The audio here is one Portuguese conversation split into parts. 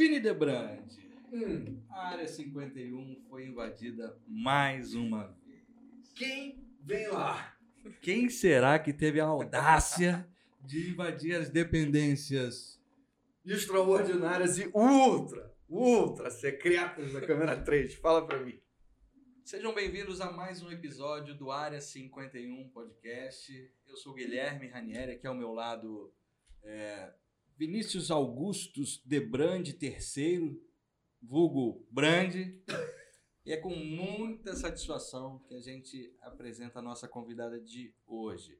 Vini Debrandi. Hum. A área 51 foi invadida mais uma vez. Quem vem lá? Quem será que teve a audácia de invadir as dependências extraordinárias e ultra, ultra secretas da câmera 3? Fala pra mim. Sejam bem-vindos a mais um episódio do Área 51 Podcast. Eu sou Guilherme Ranieri, aqui ao meu lado é, Vinícius Augustus de Brande III, vulgo Brande. E é com muita satisfação que a gente apresenta a nossa convidada de hoje.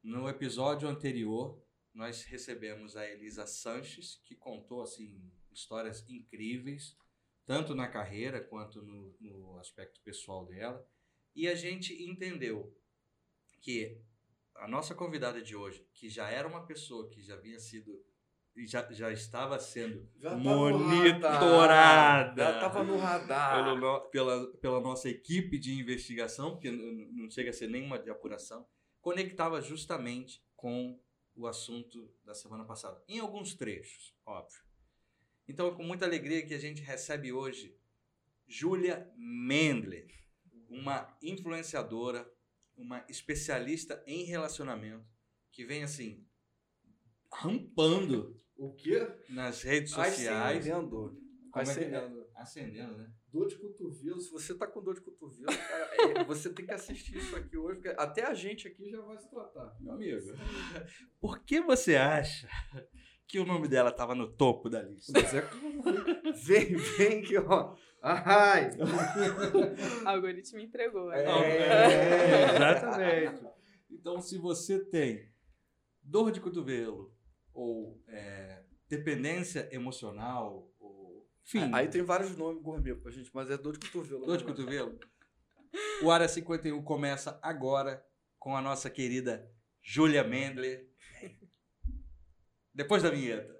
No episódio anterior, nós recebemos a Elisa Sanches, que contou assim histórias incríveis, tanto na carreira quanto no, no aspecto pessoal dela. E a gente entendeu que a nossa convidada de hoje, que já era uma pessoa que já havia sido já, já estava sendo já monitorada. Já estava no radar. Pelo, pela, pela nossa equipe de investigação, que não chega a ser nenhuma de apuração, conectava justamente com o assunto da semana passada. Em alguns trechos, óbvio. Então, é com muita alegria que a gente recebe hoje Júlia Mendler, uma influenciadora, uma especialista em relacionamento, que vem assim rampando o quê? Nas redes sociais. Acendendo. Como Acendendo. É Acendendo, né? Dor de cotovelo. Se você tá com dor de cotovelo, cara, é, você tem que assistir isso aqui hoje, porque até a gente aqui já vai se tratar. Meu amigo. Por que você acha que o nome dela tava no topo da lista? Mas é Vem, vem que, ó. Ai! o algoritmo entregou. É, é, exatamente. Então, se você tem dor de cotovelo, ou é, dependência emocional, ou, enfim. Aí tem vários nomes gourmet pra gente, mas é dor de cotovelo. Dor de né? cotovelo. O Área 51 começa agora com a nossa querida Júlia Mendler. Depois da vinheta.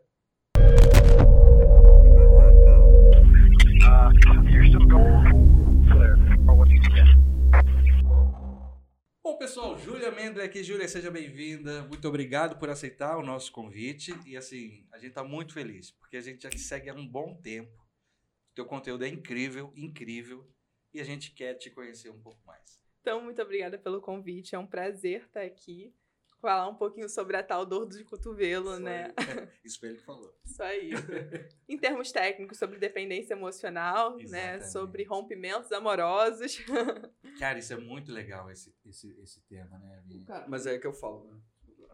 Uh, you're still going. Clear. Bom, pessoal, Júlia Mendler aqui. Júlia, seja bem-vinda. Muito obrigado por aceitar o nosso convite. E, assim, a gente está muito feliz, porque a gente já te segue há um bom tempo. O teu conteúdo é incrível, incrível. E a gente quer te conhecer um pouco mais. Então, muito obrigada pelo convite. É um prazer estar aqui falar um pouquinho sobre a tal dor de cotovelo, Isso né? Aí. Isso foi ele que falou. Isso aí. em termos técnicos, sobre dependência emocional, né? Exatamente. né? Sobre rompimentos amorosos. Cara, isso é muito legal, esse, esse, esse tema, né, Cara, mas é que eu falo, né?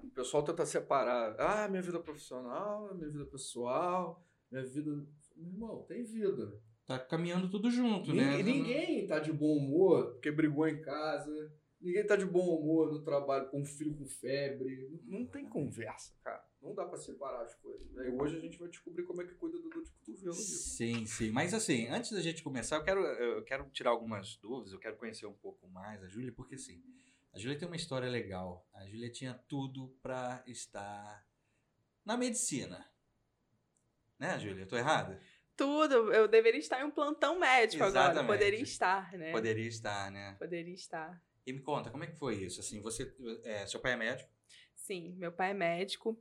O pessoal tenta separar. Ah, minha vida profissional, minha vida pessoal, minha vida. Meu irmão, tem vida. Tá caminhando tudo junto, ninguém, né? Ninguém tá de bom humor porque brigou em casa Ninguém tá de bom humor no trabalho com um filho com febre. Não tem conversa, cara. Não dá para separar as coisas. E hoje a gente vai descobrir como é que cuida do dor de cotovelo. Sim, sim. Mas assim, antes da gente começar, eu quero, eu quero tirar algumas dúvidas, eu quero conhecer um pouco mais a Júlia, porque assim, a Júlia tem uma história legal. A Júlia tinha tudo para estar na medicina. Né, Júlia? Eu tô errado? Tudo. Eu deveria estar em um plantão médico Exatamente. agora. Poderia estar, né? Poderia estar, né? Poderia estar. E me conta, como é que foi isso? Assim, você, é, seu pai é médico? Sim, meu pai é médico.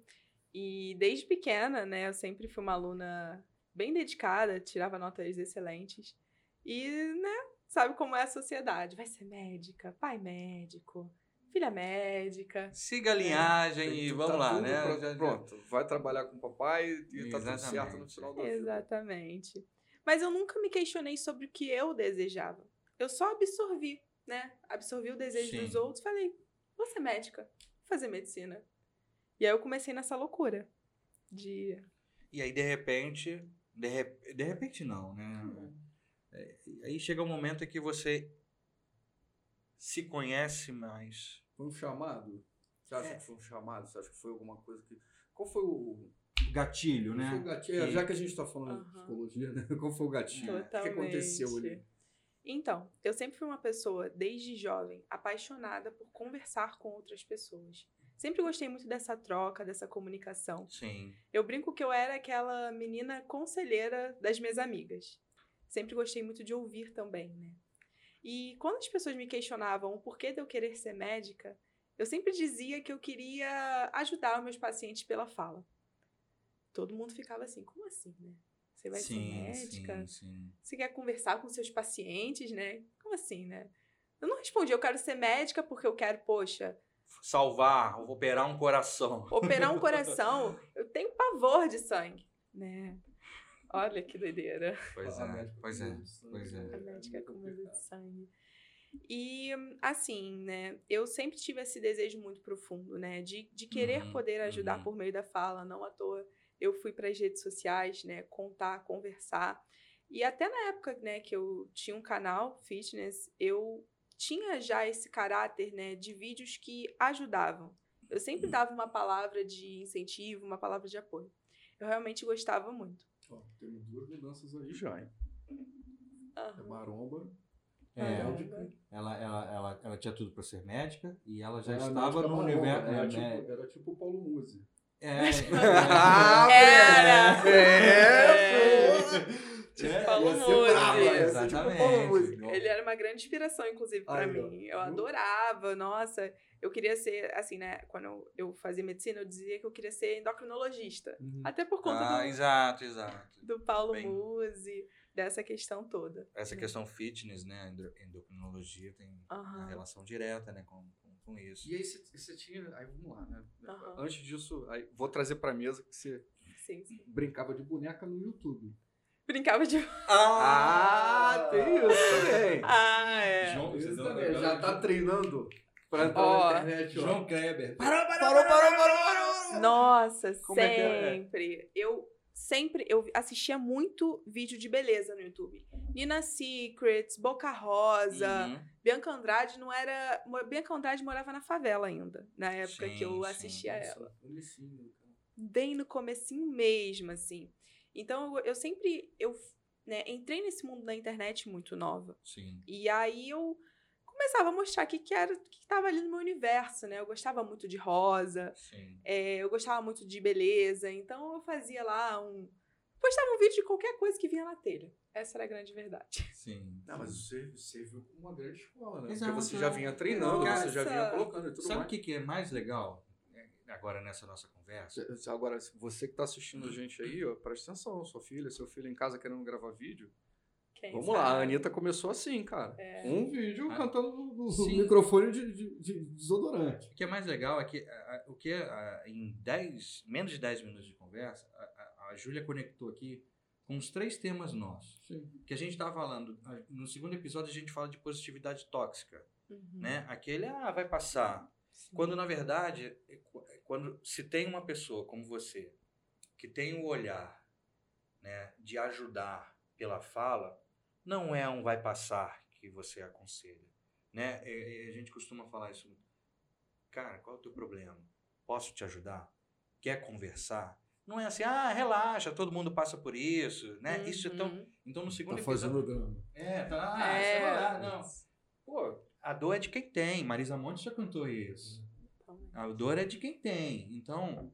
E desde pequena, né, eu sempre fui uma aluna bem dedicada, tirava notas excelentes. E, né, sabe como é a sociedade? Vai ser médica, pai médico, filha médica. Siga a né? linhagem é. e vamos tá lá, né? Pronto, pronto, vai trabalhar com o papai e Exatamente. tá tudo certo no final do Exatamente. Mas eu nunca me questionei sobre o que eu desejava. Eu só absorvi né? Absorvi o desejo Sim. dos outros, falei, vou ser médica, vou fazer medicina. E aí eu comecei nessa loucura de... E aí, de repente, de, rep... de repente não, né? Hum. É, aí chega um momento em que você se conhece mais. Foi um chamado? Você acha é. que foi um chamado? Você acha que foi alguma coisa que... Qual foi o... Gatilho, né? Foi o gatilho. Que... Já que a gente está falando uhum. de psicologia, né? Qual foi o gatilho? Totalmente. O que aconteceu ali? Então, eu sempre fui uma pessoa, desde jovem, apaixonada por conversar com outras pessoas. Sempre gostei muito dessa troca, dessa comunicação. Sim. Eu brinco que eu era aquela menina conselheira das minhas amigas. Sempre gostei muito de ouvir também, né? E quando as pessoas me questionavam o porquê de eu querer ser médica, eu sempre dizia que eu queria ajudar os meus pacientes pela fala. Todo mundo ficava assim, como assim, né? Você vai sim, ser médica? sim, sim. Você quer conversar com seus pacientes, né? Como assim, né? Eu não respondi, eu quero ser médica porque eu quero, poxa, Salvar, vou operar um coração. operar um coração. Eu tenho pavor de sangue, né? Olha que doideira. Pois é, pois é, sangue, pois é. A médica com medo de sangue. E, assim, né, eu sempre tive esse desejo muito profundo, né, de, de querer Uhum, poder ajudar uhum. por meio da fala, não à toa. Eu fui para as redes sociais, né, contar, conversar. E até na época, né, que eu tinha um canal fitness, eu tinha já esse caráter, né, de vídeos que ajudavam. Eu sempre dava uma palavra de incentivo, uma palavra de apoio. Eu realmente gostava muito. Ó, temos duas mudanças aí já, hein? É maromba. É, ela, ela, ela, ela tinha tudo para ser médica e ela já Era estava no universo. Era, é, tipo, era tipo o Paulo Musi. É, Ah, Era! É, Tipo É, Paulo brava, tipo Paulo. Exatamente. Ele era uma grande inspiração, inclusive, ó. mim. Eu Viu? adorava, nossa. Eu queria ser, assim, né? Quando eu, fazia medicina, eu dizia que eu queria ser endocrinologista. Uhum. Até por conta Ah, do, exato, exato. do Paulo Bem- Musi, dessa questão toda. Essa questão fitness, né, endo- endocrinologia tem uma Aham. relação direta, né, com, com, isso. E aí você, tinha. Aí vamos lá, né? Aham. Antes disso, aí, vou trazer pra mesa que você Sim, sim. brincava de boneca no YouTube. Brincava de. Ah, tem isso também. Ah, é. João, Isso também, Já tá treinando pra entrar Ó, na internet, ó. João Kleber. Parou, parou, Parou, parou, parou, parou! Nossa, Como é que é? sempre. Eu sempre eu assistia muito vídeo de beleza no YouTube. Nina Secrets, Boca Rosa, Uhum. Bianca Andrade não era. Bianca Andrade morava na favela ainda, na época que eu Sim, sim, assistia sim. ela. Comecinho. Bem no comecinho mesmo, assim. Então eu, eu sempre. Eu né, entrei nesse mundo da internet muito nova. Sim. E aí eu começava a mostrar o que, que era, o que estava ali no meu universo, né? Eu gostava muito de rosa, Sim. é, eu gostava muito de beleza, então eu fazia lá um. Postava um vídeo de qualquer coisa que vinha na telha. Essa era a grande verdade. Sim. Não, mas você, você viu uma grande escola, né? Exato. Porque você já vinha treinando, Nossa. você já vinha colocando e tudo Sabe o mais. que, que é mais legal é, agora nessa nossa conversa? Agora, você que tá assistindo a gente aí, ó, presta atenção, sua filha, seu filho em casa querendo gravar vídeo. Quem Vamos lá, a sabe? Anitta começou assim, cara. É. Um vídeo Ah. cantando no, Sim. microfone de, de- de desodorante. O que é mais legal é que a- a- o que a- em 10, menos de 10 minutos de conversa, a, a, a Júlia conectou aqui com os três temas nossos. Sim. Que a gente estava falando, a- no segundo episódio a gente fala de positividade tóxica, Uhum. né? Aquele, ah, vai passar. Sim. Quando na verdade, é é quando se tem uma pessoa como você que tem o olhar, né, de ajudar pela fala, não é um vai passar que você aconselha, né? É- é- a gente costuma falar isso. Cara, qual é o teu problema? Posso te ajudar? Quer conversar? Não é assim, ah, relaxa, todo mundo passa por isso, né? Isso é tão. Uhum. Então no segundo Tá episódio. fazendo drama. É, tá. Ah, É. isso é verdade, não. Pô, a dor é de quem tem. Marisa Monte já cantou isso. A dor é de quem tem. Então,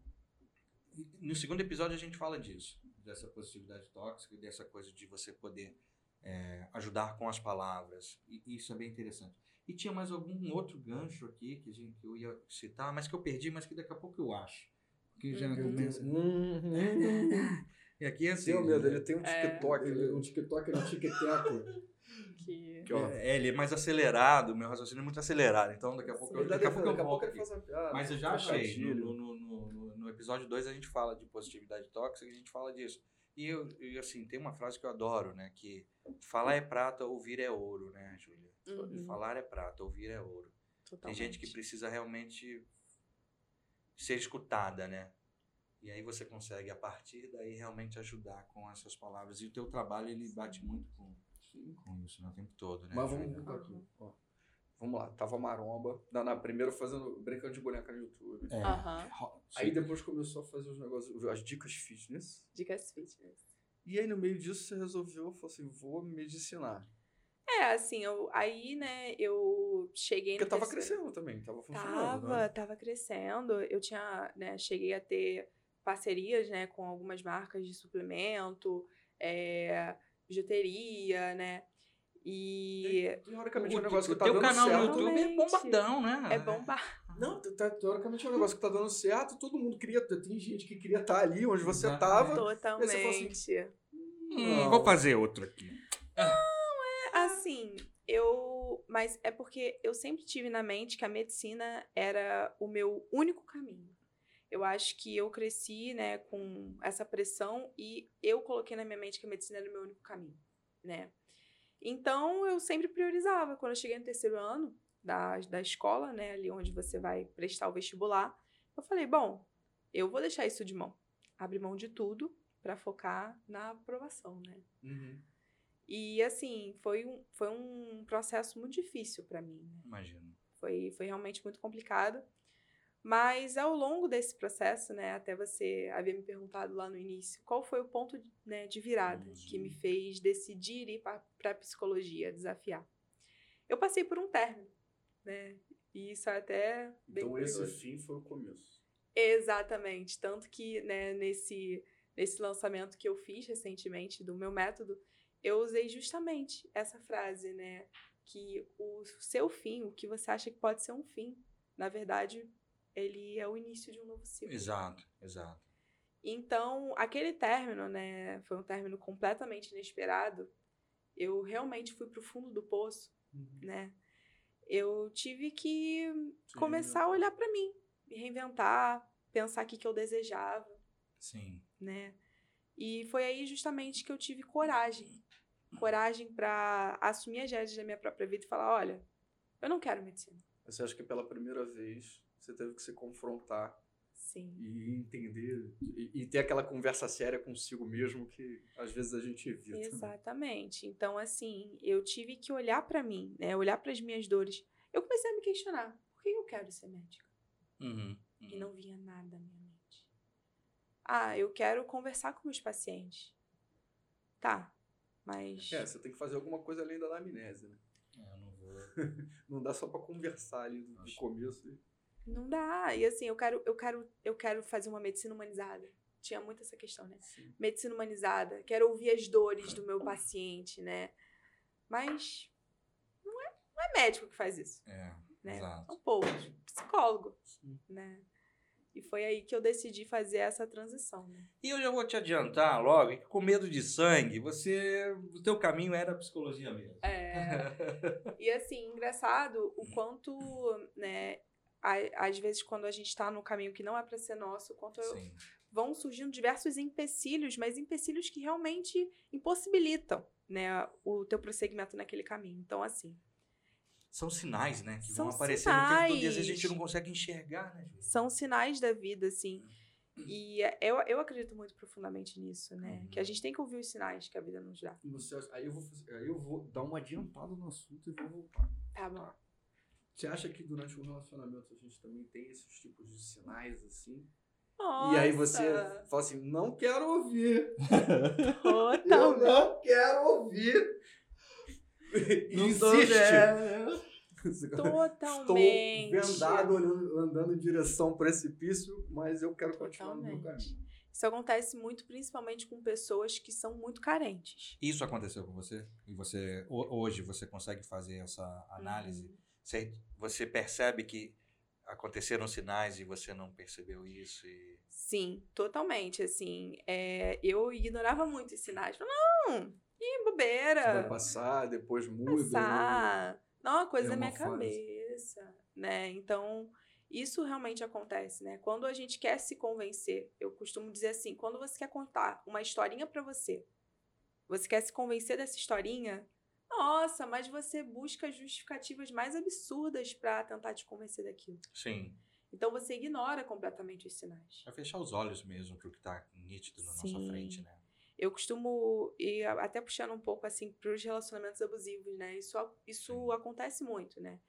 no segundo episódio a gente fala disso. Dessa positividade tóxica e dessa coisa de você poder é, ajudar com as palavras. E isso é bem interessante. E tinha mais algum outro gancho aqui que, a gente, que eu ia citar, mas que eu perdi, mas que daqui a pouco eu acho. Que já começa. Uhum. E aqui é assim. Tenho medo, ele tem um É. TikTok. Ele, um TikTok no TikTok. Que... É, ele é mais acelerado, meu raciocínio é muito acelerado. Então, daqui a pouco, eu- Sim. daqui a pouco eu daqui a volto. Mas eu já achei. no, no, no, no episódio 2 a gente fala de positividade tóxica, a gente fala disso. E eu, e, assim, tem uma frase que eu adoro, né? Que falar é prata, ouvir é ouro, né, Júlia? Uhum. Falar é prata, ouvir é ouro. Tem gente que Totalmente. precisa realmente ser escutada, né? E aí você consegue, a partir daí, realmente ajudar com as suas palavras. E o teu trabalho, ele bate muito com, com isso né, o tempo todo, né? Mas vamos aqui. Ó. Vamos lá, tava maromba. Na, na, primeiro fazendo, brincando de boneca no YouTube. É. Aham. Aí depois começou a fazer os negócios, as dicas fitness. Dicas fitness. E aí no meio disso você resolveu, falou assim, vou medicinar. É, assim, eu, aí, né, eu cheguei Porque no tava terceiro- crescendo também, tava funcionando. Tava, né? tava crescendo. Eu tinha, né, cheguei a ter parcerias, né, com algumas marcas de suplemento, é, bijuteria, né? E Teoricamente é O um negócio o que tá teu dando canal certo. no YouTube é bombadão, né? é bombar. Não, tá- teoricamente é um negócio que tá dando certo, todo mundo queria, tem gente que queria estar ali onde você tava. Totalmente. Aí você fala assim, Hum, Não. vou fazer outro aqui. Assim, eu. Mas é porque eu sempre tive na mente que a medicina era o meu único caminho. Eu acho que eu cresci, né, com essa pressão e eu coloquei na minha mente que a medicina era o meu único caminho, né? Então eu sempre priorizava. Quando eu cheguei no terceiro ano da, da escola, né, ali onde você vai prestar o vestibular, eu falei: bom, eu vou deixar isso de mão. Abrir mão de tudo para focar na aprovação, né? Uhum. E assim, foi um, foi um processo muito difícil para mim. Né? Imagino. Foi, foi realmente muito complicado. Mas ao longo desse processo, né, até você havia me perguntado lá no início, qual foi o ponto né, de virada que me fez decidir ir para a psicologia, desafiar? Eu passei por um término, né? E isso é até bem Então curioso. esse fim foi o começo. Exatamente. Tanto que, né, nesse, nesse lançamento que eu fiz recentemente do meu método, eu usei justamente essa frase, né? Que o seu fim, o que você acha que pode ser um fim, na verdade, ele é o início de um novo ciclo. Exato, exato. Então, aquele término, né, foi um término completamente inesperado. Eu realmente fui pro fundo do poço, né? Eu tive que Se começar a olhar para mim, me reinventar, pensar o que, que eu desejava, Sim. né? E foi aí justamente que eu tive coragem. Coragem para assumir as rédeas da minha própria vida e falar: olha, eu não quero medicina. Você acha que pela primeira vez você teve que se confrontar Sim. e entender e, e ter aquela conversa séria consigo mesmo que às vezes a gente evita. né? Exatamente. Então, assim, eu tive que olhar para mim, né? Olhar para as minhas dores. Eu comecei a me questionar: por que eu quero ser médica? Uhum, E uhum. não vinha nada à minha mente. Ah, eu quero conversar com meus pacientes. Tá, mas. É, você tem que fazer alguma coisa além da anamnese, né? É, eu não vou. Não dá só pra conversar ali do, começo. e- Não dá. E assim, eu quero, eu quero, eu quero fazer uma medicina humanizada. Tinha muito essa questão, né? Sim. Medicina humanizada. Quero ouvir as dores do meu paciente, né? Mas não é, não é médico que faz isso, É, né? É exato. um povo, psicólogo, Sim. né? E foi aí que eu decidi fazer essa transição, né? E eu já vou te adiantar logo que com medo de sangue, você. O teu caminho era a psicologia mesmo. É, e assim, engraçado o quanto, né, às vezes quando a gente tá no caminho que não é para ser nosso, quanto eu- vão surgindo diversos empecilhos, mas empecilhos que realmente impossibilitam, né, o teu prosseguimento naquele caminho. Então, assim, São sinais, né? Que São vão aparecer no tempo todo e às vezes a sinais. gente não consegue enxergar, né, são sinais da vida, assim. E eu, eu acredito muito profundamente nisso, né? Uhum. Que a gente tem que ouvir os sinais que a vida nos dá. Você aí, eu vou fazer- aí eu vou dar uma adiantada no assunto e vou voltar. Tá bom. Você acha que durante um relacionamento a gente também tem esses tipos de sinais assim? Nossa, E aí você fala assim, não quero ouvir. Eu Totalmente. não quero ouvir. Insiste. Totalmente. Estou vendado, olhando, andando em direção ao precipício, mas eu quero continuar no meu Totalmente. caminho. Isso acontece muito, principalmente com pessoas que são muito carentes. Isso aconteceu com você? E você ho- hoje você consegue fazer essa análise? Uhum. Você, você percebe que aconteceram sinais e você não percebeu isso? E... Sim, totalmente. Assim, é, eu ignorava muito os sinais. Não, que Isso bobeira. vai passar, depois muda. né? passar. Não, é uma coisa É da minha fase. cabeça, né? Então, isso realmente acontece, né? Quando a gente quer se convencer, eu costumo dizer assim, quando você quer contar uma historinha pra você, você quer se convencer dessa historinha, nossa, mas você busca justificativas mais absurdas pra tentar te convencer daquilo. Sim. Então você ignora completamente os sinais. É fechar os olhos mesmo pro que tá nítido na Sim. nossa frente, né? Eu costumo ir até puxando um pouco assim para os relacionamentos abusivos, né? Isso, isso Sim. acontece muito, né?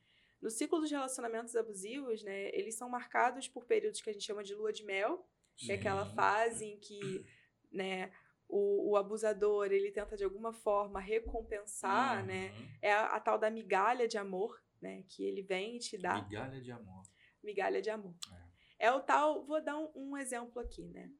No ciclo dos relacionamentos abusivos, né, eles são marcados por períodos que a gente chama de lua de mel, que é aquela Sim. fase em que, né, o, o abusador, ele tenta de alguma forma recompensar, né? Uhum. É a, a tal da migalha de amor, né, que ele vem e te dá Migalha de amor. migalha de amor. É o tal, vou dar um, um exemplo aqui, né?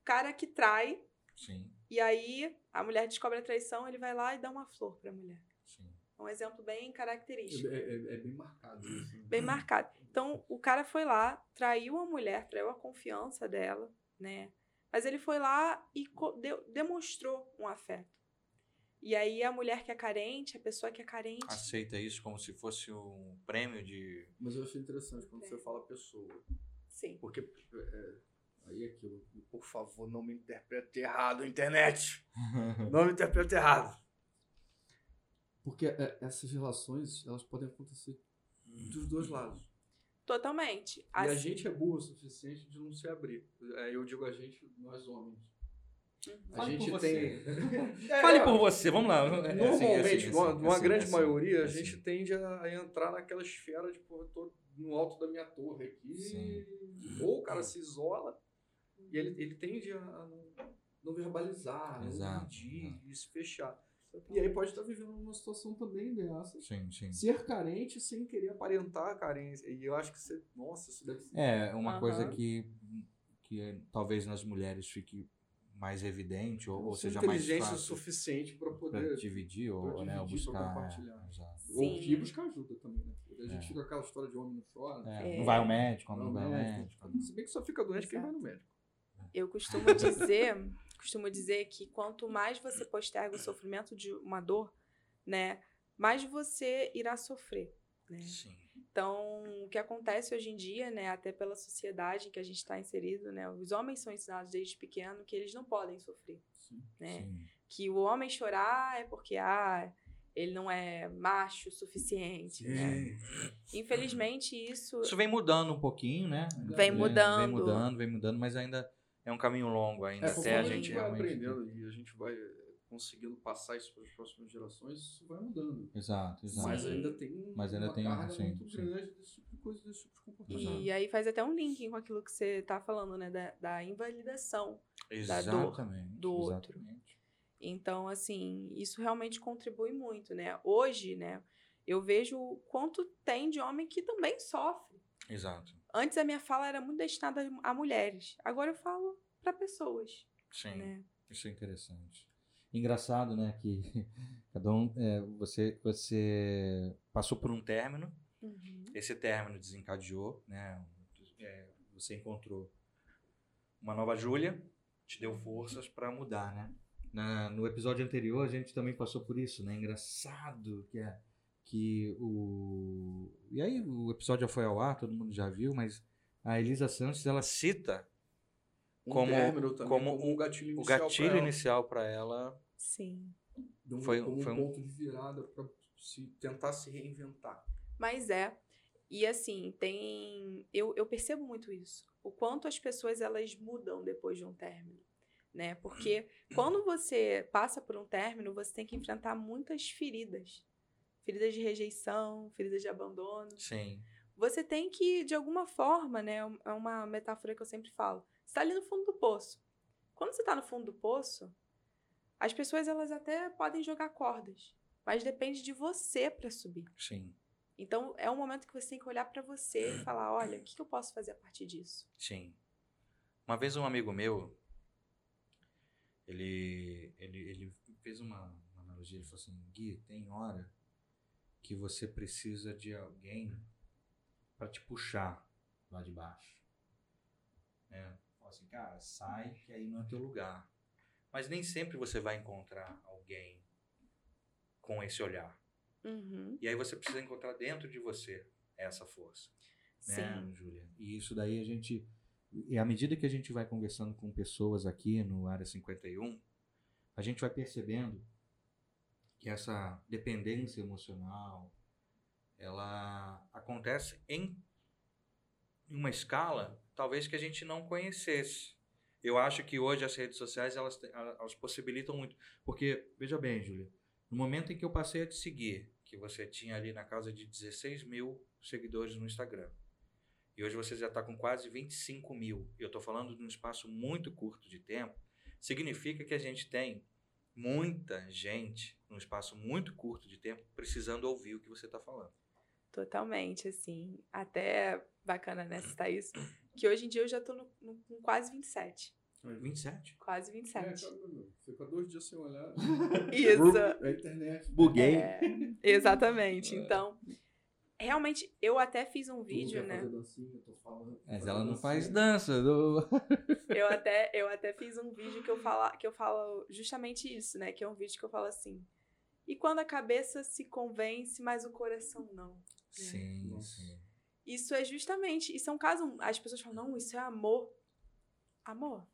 O cara que trai Sim, e aí a mulher descobre a traição, ele vai lá e dá uma flor pra mulher. sim. É um exemplo bem característico, É, é- é bem marcado isso. né? bem marcado. Então, o cara foi lá, traiu a mulher, traiu a confiança dela, né? Mas ele foi lá e deu- demonstrou um afeto. E aí a mulher que é carente, a pessoa que é carente. Aceita isso como se fosse um prêmio de. Mas eu achei interessante quando É. você fala pessoa. Sim. Porque. é, aí é aquilo. Por favor, não me interprete errado, internet. Não me interprete errado. Porque é, essas relações, elas podem acontecer dos dois lados. Totalmente. E a gente é burro o suficiente de não se abrir. É, Eu digo a gente, nós homens. Uhum. A Fale gente por tem. Fale por você, vamos lá. É, Normalmente, assim, assim, numa, assim, numa assim, grande maioria, a gente tende a, entrar naquela esfera de, porra, eu tô no alto da minha torre aqui. Sim. Ou o cara se isola e ele, ele tende a não, não verbalizar, não Exato, medir exato. e se fechar. E aí pode estar vivendo uma situação também dessa. Sim, sim. Ser carente sem querer aparentar a carência. E eu acho que você. Nossa, isso deve ser. É, uma Aham. coisa que, que talvez nas mulheres fique mais evidente ou, ou seja mais fácil suficiente para poder. dividir ou, né, ou dividir, pra buscar. compartilhar. é, exato. Ou que buscar ajuda também, né? A gente É. fica com aquela história de homem não chora. É, É. Não vai ao médico, não ao vai ao médico. médico. Se bem que só fica doente quem vai Exato. no médico. Eu costumo dizer, costumo dizer que quanto mais você posterga o sofrimento de uma dor, né, mais você irá sofrer. Né? Sim. Então, o que acontece hoje em dia, né, até pela sociedade em que a gente está inserido, né, os homens são ensinados desde pequeno que eles não podem sofrer, né? Sim. Que o homem chorar é porque ah, ele não é macho o suficiente, né? Infelizmente isso Isso vem mudando um pouquinho, né? Vem Vem mudando. mudando, vem mudando, mas ainda é um caminho longo ainda. É, até a a gente gente vai realmente. aprendendo e a gente vai eh, conseguindo passar isso para as próximas gerações, isso vai mudando. Exato, exato. Mas ainda tem Mas ainda uma tem, carga sim, muito sim. grande desse tipo de coisa, desse tipo de comportamento. Exato. E aí faz até um link com aquilo que você tá falando, né? Da, da invalidação. da dor Exatamente. do outro. exatamente. Então, assim, isso realmente contribui muito, né? Hoje, né, eu vejo o quanto tem de homem que também sofre. Exato. Antes a minha fala era muito destinada a mulheres. Agora eu falo para pessoas, Sim. né? Isso é interessante. Engraçado, né? Que cada um. é, você, você passou por um término, Uhum. esse término desencadeou, né? é, você encontrou uma nova Júlia, te deu forças para mudar, né? Na- no episódio anterior a gente também passou por isso, né? Engraçado que é que o e aí o episódio já foi ao ar, todo mundo já viu, mas a Elisa Santos ela cita Um como- término também, como como, um gatilho o gatilho inicial para ela. Sim. De um- foi- como foi um um- ponto de virada para se tentar se reinventar. Mas é. E assim, tem. Eu, eu percebo muito isso. O quanto as pessoas elas mudam depois de um término. Né? Porque quando você passa por um término, você tem que enfrentar muitas feridas. Feridas de rejeição, feridas de abandono. Sim. Você tem que, de alguma forma, né? É uma metáfora que eu sempre falo. Você está ali no fundo do poço. Quando você está no fundo do poço, as pessoas elas até podem jogar cordas. Mas depende de você para subir. Sim. Então, é um momento que você tem que olhar pra você e falar: olha, o que que eu posso fazer a partir disso? Sim. Uma vez um amigo meu, ele, ele, ele fez uma, uma analogia, ele falou assim, Gui, tem hora que você precisa de alguém para te puxar lá de baixo. Né? Fala assim, cara, sai que aí não é teu lugar. Mas nem sempre você vai encontrar alguém com esse olhar. Uhum, E aí você precisa encontrar dentro de você essa força né, sim. Júlia? E isso daí a gente. E à medida que a gente vai conversando com pessoas aqui no Área 51, a gente vai percebendo que essa dependência emocional ela acontece em uma escala talvez que a gente não conhecesse. Eu acho que hoje as redes sociais elas, elas possibilitam muito. Porque, veja bem, Júlia, no momento em que eu passei a te seguir, que você tinha ali na casa de 16 mil seguidores no Instagram, e hoje você já está com quase 25 mil, eu estou falando de um espaço muito curto de tempo, significa que a gente tem muita gente, num espaço muito curto de tempo, precisando ouvir o que você está falando. Totalmente, assim. Até bacana, né, citar isso. Que hoje em dia eu já no, no- com quase 27. 27? Quase É, 27. cara, fica dois dias sem olhar. Isso. É a internet. Buguei. É, exatamente. É. Então, realmente, eu até fiz um vídeo, né? dancinha, falando- Mas ela não dancinha. faz dança. do- Eu até, eu até fiz um vídeo que eu, fala, que eu falo justamente isso, né? Que é um vídeo que eu falo assim. E quando a cabeça se convence, mas o coração não. Sim, Nossa. sim. Isso é justamente. Isso é um caso. As pessoas falam, não, isso é amor. Amor.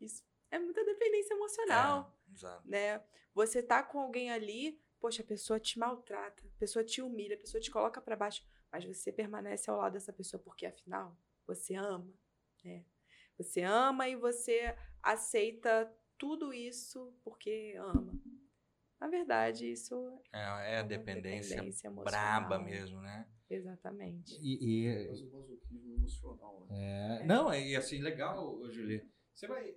Isso é muita dependência emocional. É, exato. né? Você tá com alguém ali, poxa, a pessoa te maltrata, a pessoa te humilha, a pessoa te coloca pra baixo, mas você permanece ao lado dessa pessoa porque afinal você ama, né? Você ama e você aceita tudo isso porque ama. Na verdade, isso É, é a uma dependência, dependência braba mesmo, né? Exatamente. E, e- Mas o masoquismo emocional, né? É, não, e assim, legal, Julie. Você vai.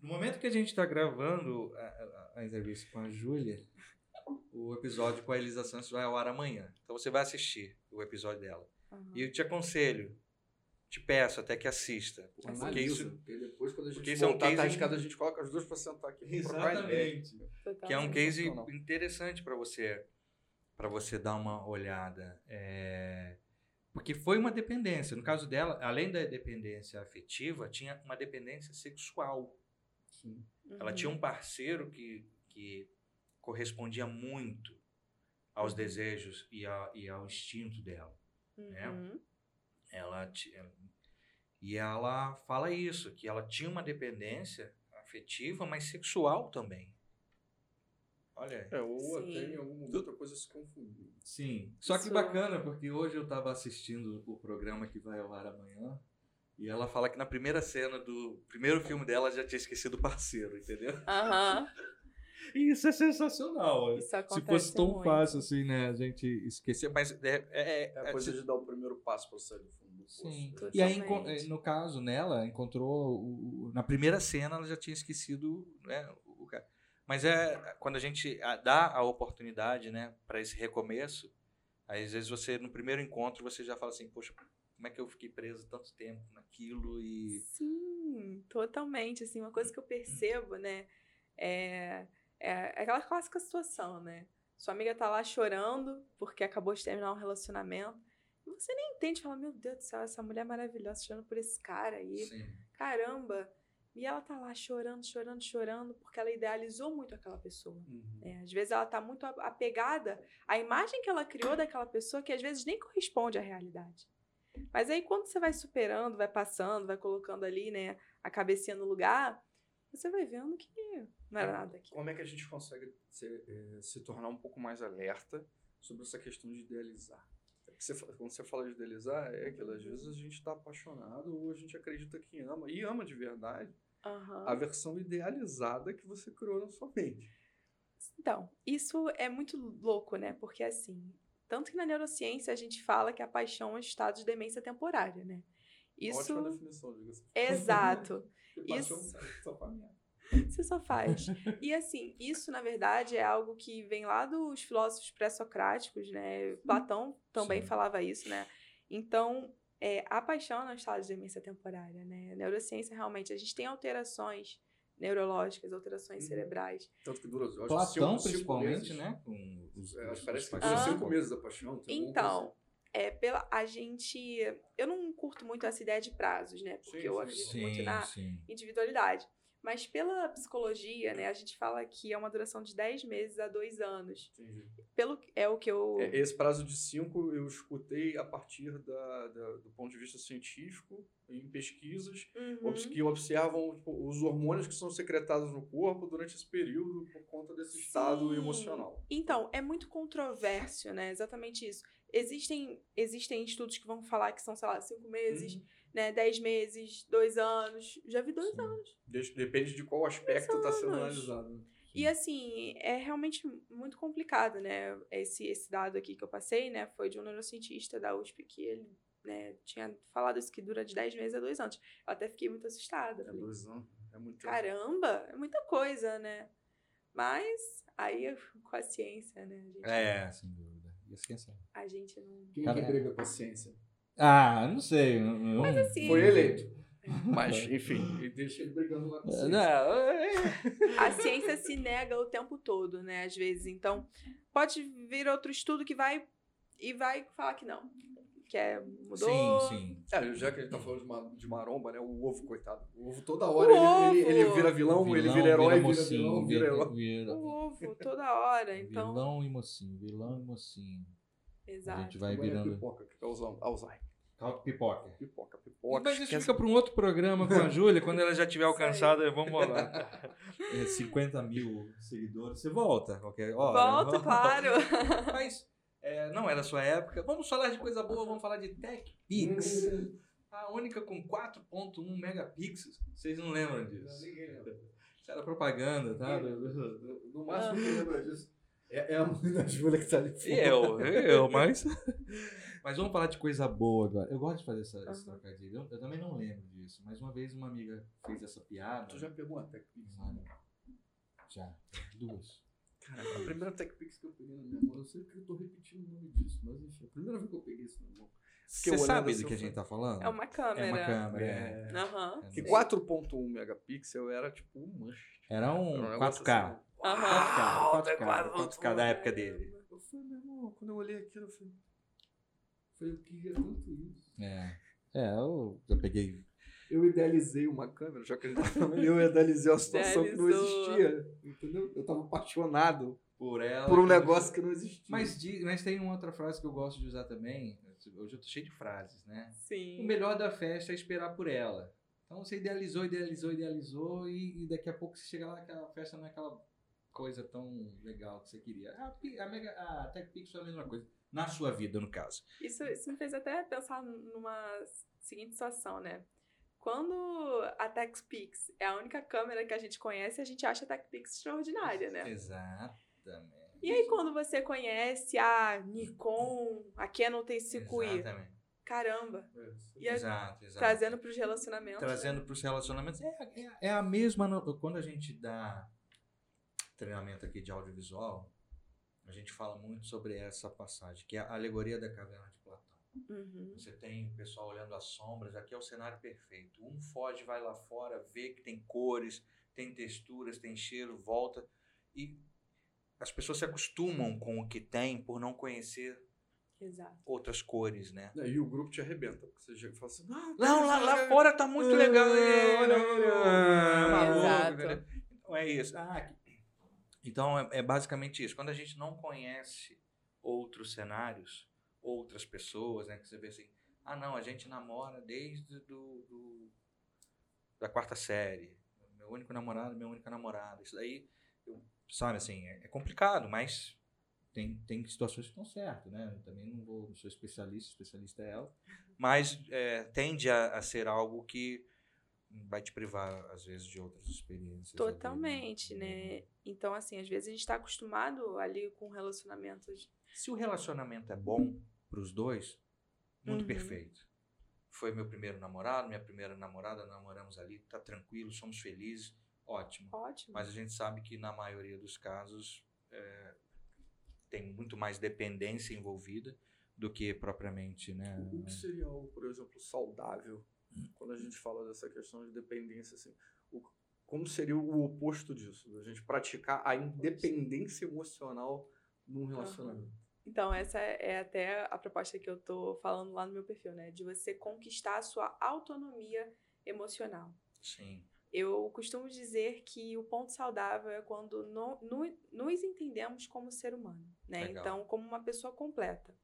No momento que a gente está gravando a, a- a entrevista com a Júlia, o episódio com a Elisa Santos vai ao ar amanhã. Então você vai assistir o episódio dela. Aham. E eu te aconselho, te peço até que assista. Porque Analisa, isso. porque depois quando a gente porque isso é um tá case- arriscado, a gente coloca as duas pra sentar aqui ideia. Que é um case interessante para você para você dar uma olhada. É, Porque foi uma dependência. No caso dela, além da dependência afetiva, tinha uma dependência sexual. Sim. Ela Uhum. tinha um parceiro que, que correspondia muito aos Uhum. desejos e, a- e ao instinto dela. né? Uhum. Ela ti- e ela fala isso, que ela tinha uma dependência afetiva, mas sexual também. Olha aí. É, ou Sim. até em algum momento a coisa se confundiu. Sim. Só que Isso- bacana, porque hoje eu estava assistindo o programa que vai ao ar amanhã. E ela fala que na primeira cena do primeiro filme dela já tinha esquecido o parceiro, entendeu? Aham. E isso é sensacional. Isso Se fosse tão muito. fácil assim, né, a gente esquecer. Mas é, é, É a coisa de dar o primeiro passo pra sair do fundo. Sim. Totalmente. E aí, eh, no caso, nela, encontrou. o- na primeira cena, ela já tinha esquecido né, o cara. Mas é quando a gente ah, dá a oportunidade né, para esse recomeço, aí, às vezes você, no primeiro encontro, você já fala assim: Poxa, como é que eu fiquei preso tanto tempo naquilo? E. Sim, totalmente. Assim, uma coisa que eu percebo, né, é, é aquela clássica situação, né? Sua amiga tá lá chorando porque acabou de terminar um relacionamento. Você nem entende, fala, meu Deus do céu, essa mulher é maravilhosa, chorando por esse cara aí. Sim. Caramba! E ela tá lá chorando, chorando, chorando, porque ela idealizou muito aquela pessoa. Uhum. né? Às vezes ela tá muito apegada à imagem que ela criou daquela pessoa que às vezes nem corresponde à realidade. Mas aí quando você vai superando, vai passando, vai colocando ali, né, a cabecinha no lugar, você vai vendo que não era nada aqui. Como é que a gente consegue se, eh, se tornar um pouco mais alerta sobre essa questão de idealizar? Você quando você fala de idealizar, é aquilo, às vezes a gente está apaixonado ou a gente acredita que ama, e ama de verdade, Aham. a versão idealizada que você criou na sua mente. Então, isso é muito louco, né? Porque assim, tanto que na neurociência a gente fala que a paixão é um estado de demência temporária, né? Isso Ótima definição, diga-se. exato. Paixão Isso- só pra mim. Você só faz. E assim, isso na verdade é algo que vem lá dos filósofos pré-socráticos, né? Platão também Sim. falava isso, né? Então, é, a paixão é um estado de demência temporária, né? A neurociência realmente, a gente tem alterações neurológicas, alterações Uhum. cerebrais. Tanto que dura, eu acho que Platão, cinco- cinco principalmente, meses. né? Com os, É, os- parece os que Ah. dura cinco meses a paixão. alguma Então, é pela a gente, eu não curto muito essa ideia de prazos, né? Porque Sim, eu sim. acredito muito Sim, na sim. individualidade. Mas pela psicologia, né, a gente fala que é uma duração de 10 meses a 2 anos. Entendi. Pelo é o que eu É, Esse prazo de cinco eu escutei a partir da, da- do ponto de vista científico, em pesquisas, Uhum. que observam tipo, os hormônios que são secretados no corpo durante esse período por conta desse estado Sim. emocional. Então, é muito controverso, né? Exatamente isso. Existem, existem estudos que vão falar que são, sei lá, cinco meses, Uhum. Né? Dez meses, dois anos. Já vi dois Sim. anos. De- Depende de qual aspecto está sendo analisado. E assim, é realmente muito complicado, né? Esse, esse dado aqui que eu passei, né? Foi de um neurocientista da USP que ele né, tinha falado isso, que dura de 10 meses a dois anos. Eu até fiquei muito assustada. É dois anos. É muito. Caramba, é muita coisa, né? Mas aí com a ciência, né? A gente, É, sem dúvida. E a ciência? a gente não. Quem Cara, que briga com a ciência? Ah, não sei. Não, Mas assim, Foi eleito. Mas, enfim, e deixa ele brigando lá com a ciência. Não, é- a ciência se nega o tempo todo, né? Às vezes. Então, pode vir outro estudo que vai e vai falar que não. Que é, mudou. Sim, sim. É, já que a gente tá falando de, ma- de maromba, né? O ovo, coitado. O ovo toda hora ele, ele, ele vira vilão, ele vira herói, vira, vilão, vira herói. vira- O ovo, toda hora. Então. Vilão e mocinho, vilão e mocinho. A Exato. gente vai Agora é virando. pipoca que causa Alzheimer. Pipoca. Pipoca, pipoca. Mas isso fica para um outro programa com a Júlia, quando ela já tiver alcançada, vamos lá. É, 50 mil seguidores, você volta a qualquer hora. Volto, claro. Mas é, não é da sua época. Vamos falar de coisa boa, vamos falar de TechPix. A única com 4.1 megapixels. Vocês não lembram disso? Ninguém lembra. Isso era propaganda, tá? No máximo que lembra disso é, é a mãe da Júlia que tá ali fora. Eu, eu, mas. Mas vamos falar de coisa boa agora. Eu gosto de fazer essa, esse trocadilho. Eu, eu também não lembro disso. Mas uma vez uma amiga fez essa piada. Tu já pegou uma TechPix? Já. Duas. Cara, a primeira TechPix que eu peguei na minha mão, eu sei que eu tô repetindo o nome disso, mas enfim, a primeira vez que eu peguei isso na mão. Você sabe do assim, que a gente tá falando? É uma câmera. É uma câmera. é. É. Aham. É. Que sim. 4.1 megapixel era tipo um manche. Era um Era um negócio 4K. assim. Aham. 4K, 4K, 4K da época dele. Eu falei, meu irmão, quando eu olhei aquilo, eu falei, foi eu queria tanto isso. É. É, eu, eu peguei. Eu idealizei uma câmera, já que gente tá falando, eu idealizei uma situação que não Idealizou. existia. Entendeu? Eu tava apaixonado Por ela. por um negócio que não existia. Mas, mas tem uma outra frase que eu gosto de usar também. Hoje eu tô cheio de frases, né? O Sim. melhor da festa é esperar por ela. Então você idealizou, idealizou, idealizou e, e daqui a pouco você chega lá aquela festa não é aquela coisa tão legal que você queria. A, a, Mega, a TechPix é a mesma coisa. Na sua vida, no caso. Isso, isso me fez até pensar numa seguinte situação, né? Quando a TechPix é a única câmera que a gente conhece, a gente acha a TechPix extraordinária, né? Exatamente. E aí, quando você conhece a Nikon, a Canon tem 5i, Exatamente. caramba, e a- Exato, exato. trazendo para os relacionamentos. né? Trazendo para os relacionamentos. É, é, é a mesma. Quando a gente dá treinamento aqui de audiovisual, a gente fala muito sobre essa passagem, que é a alegoria da caverna de Platão. Uhum. Você tem o pessoal olhando as sombras, aqui é o cenário perfeito. Um foge, vai lá fora, vê que tem cores, tem texturas, tem cheiro, volta. E as pessoas se acostumam com o que tem por não conhecer Exato. outras cores, né? E o grupo te arrebenta, porque você chega e fala assim, não, Não, lá, lá fora tá muito legal. É, olha, olha, é maluco, entendeu? Então é isso. Ah, que- então é, é basicamente isso. Quando a gente não conhece outros cenários, outras pessoas, né? Que você vê assim, ah não, a gente namora desde do, do- da quarta série. Meu único namorado, minha única namorada. Isso daí, eu- sabe assim, é, é complicado, mas tem, tem situações que estão certas, né? Eu também não vou, não sou especialista, especialista é ela. Mas é, tende a, a ser algo que vai te privar, às vezes, de outras experiências. ali, Totalmente, né? Então, assim, às vezes a gente está acostumado ali com relacionamentos. Se o relacionamento é bom para os dois, muito Uhum. perfeito. Foi meu primeiro namorado, minha primeira namorada, namoramos ali, tá tranquilo, somos felizes, ótimo. Ótimo. Mas a gente sabe que na maioria dos casos é, tem muito mais dependência envolvida do que propriamente, né? O que seria algo, por exemplo, saudável, quando a gente fala dessa questão de dependência, assim, como seria o oposto disso? A gente praticar a independência emocional num relacionamento. Então, essa é é até a proposta que eu tô falando lá no meu perfil, né? De você conquistar a sua autonomia emocional. Sim. Eu costumo dizer que o ponto saudável é quando no- no- nos entendemos como ser humano, né? Legal. Então, como uma pessoa completa.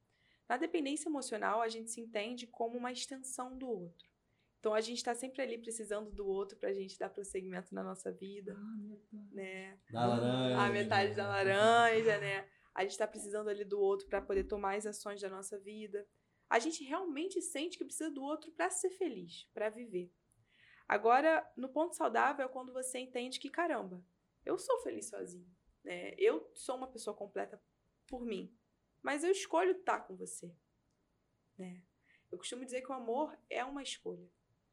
Na dependência emocional, a gente se entende como uma extensão do outro. Então, a gente está sempre ali precisando do outro para a gente dar prosseguimento na nossa vida, né? Da laranja. A metade da laranja, né? A gente está precisando ali do outro para poder tomar as ações da nossa vida. A gente realmente sente que precisa do outro para ser feliz, para viver. Agora, no ponto saudável é quando você entende que, caramba, eu sou feliz sozinho. Né? Eu sou uma pessoa completa por mim. Mas eu escolho estar com você. Né? Eu costumo dizer que o amor é uma escolha.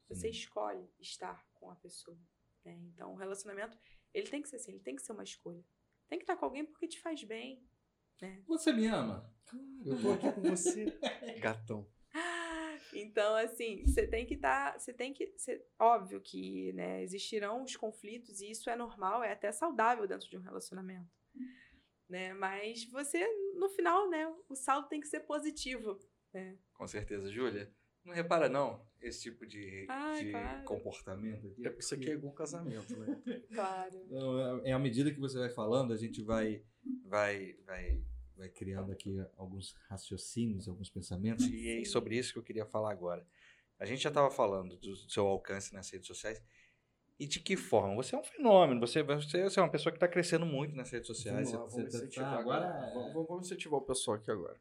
Você Sim. escolhe estar com a pessoa. né? Então, o relacionamento, ele tem que ser assim, ele tem que ser uma escolha. Tem que estar com alguém porque te faz bem. Você me ama? Eu tô aqui com você, gatão. Então, assim, você tem que estar. você tem que. cê- óbvio que né, existirão os conflitos, e isso é normal, é até saudável dentro de um relacionamento. né? Mas você, no final, né, o saldo tem que ser positivo. Né? Com certeza, Júlia. Não repara, não, esse tipo de, Ai, de claro. comportamento aqui. É porque isso aqui é igual casamento, né? Claro. Não, é, é à medida que você vai falando, a gente vai, vai, vai, vai criando aqui alguns raciocínios, alguns pensamentos. E é sobre isso que eu queria falar agora. A gente já estava falando do seu alcance nas redes sociais. E de que forma? Você é um fenômeno. Você, você, você é uma pessoa que está crescendo muito nas redes sociais. Vamos lá, Você- vamos você tá- incentivar agora. agora. Vamos, vamos- vamos incentivar o pessoal aqui agora.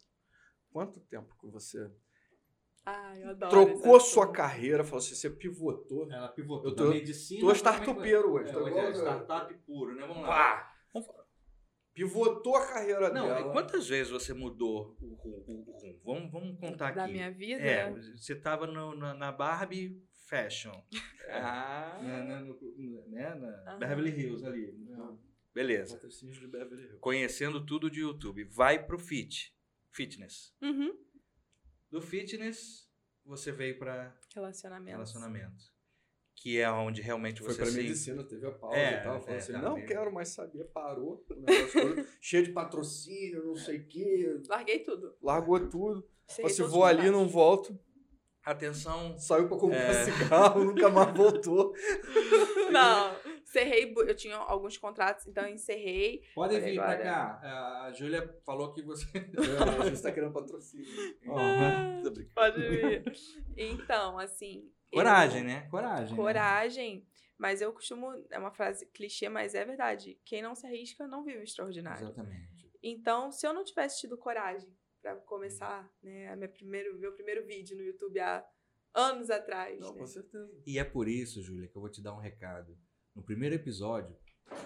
Quanto tempo que você Ai, eu adoro. trocou esse sua carreira, falou assim, você pivotou. Ela pivotou Eu da tô- medicina. Tô startupeiro hoje. É, tô hoje é startup puro, né? Vamos lá. Pivotou a carreira Não, dela. quantas vezes você mudou o ru- o- o rumo? Vamos, vamos contar Da aqui. minha vida? É, você tava no- na, na Barbie Fashion. Ah, né, né, no- né, na Aham. Beverly Hills ali. Não. Beleza. Patrocínio de Beverly Hills. Conhecendo tudo de YouTube. Vai pro fit. Fitness. Uhum. Do fitness, você veio para Relacionamento. relacionamento. Que é onde realmente Foi você pra se... medicina, teve a pausa É, e tal. Falou é, assim, não mesmo. quero mais saber. Parou. o negócio todo, cheio de patrocínio, não sei o quê. Larguei tudo. Largou tudo. Falou assim, vou ali, não volto. Atenção. Saiu pra comprar É. cigarro, nunca mais voltou. Não, encerrei. Eu tinha alguns contratos, então eu encerrei. Pode Olha vir agora. pra cá. A Júlia falou que você... É, a gente tá querendo patrocínio. Brincando. Pode vir. Então, assim. eu- Coragem, né? Coragem. né? Coragem. Mas eu costumo. É uma frase clichê, mas é verdade. Quem não se arrisca não vive o extraordinário. Exatamente. Então, se eu não tivesse tido coragem pra começar, né, minha primeiro, meu primeiro vídeo no YouTube há anos atrás, Não, né? com certeza. E é por isso, Júlia, que eu vou te dar um recado. No primeiro episódio,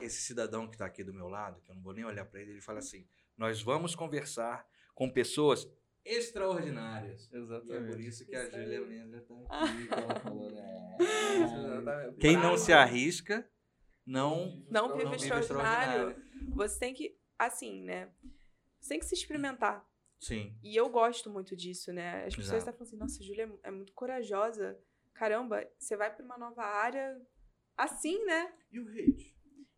esse cidadão que está aqui do meu lado, que eu não vou nem olhar para ele, ele fala assim: Nós vamos conversar com pessoas extraordinárias. E é por Exatamente. isso que a. Júlia Mendes está aqui. que ela falou, né? Exatamente. Quem não se arrisca, não, Não não vive vive extraordinário. extraordinário. Você tem que, assim, né? Você tem que se experimentar. Sim. E eu gosto muito disso, né? As pessoas estão falando assim, nossa, a Júlia é- é muito corajosa. Caramba, você vai pra uma nova área assim, né? E o hate?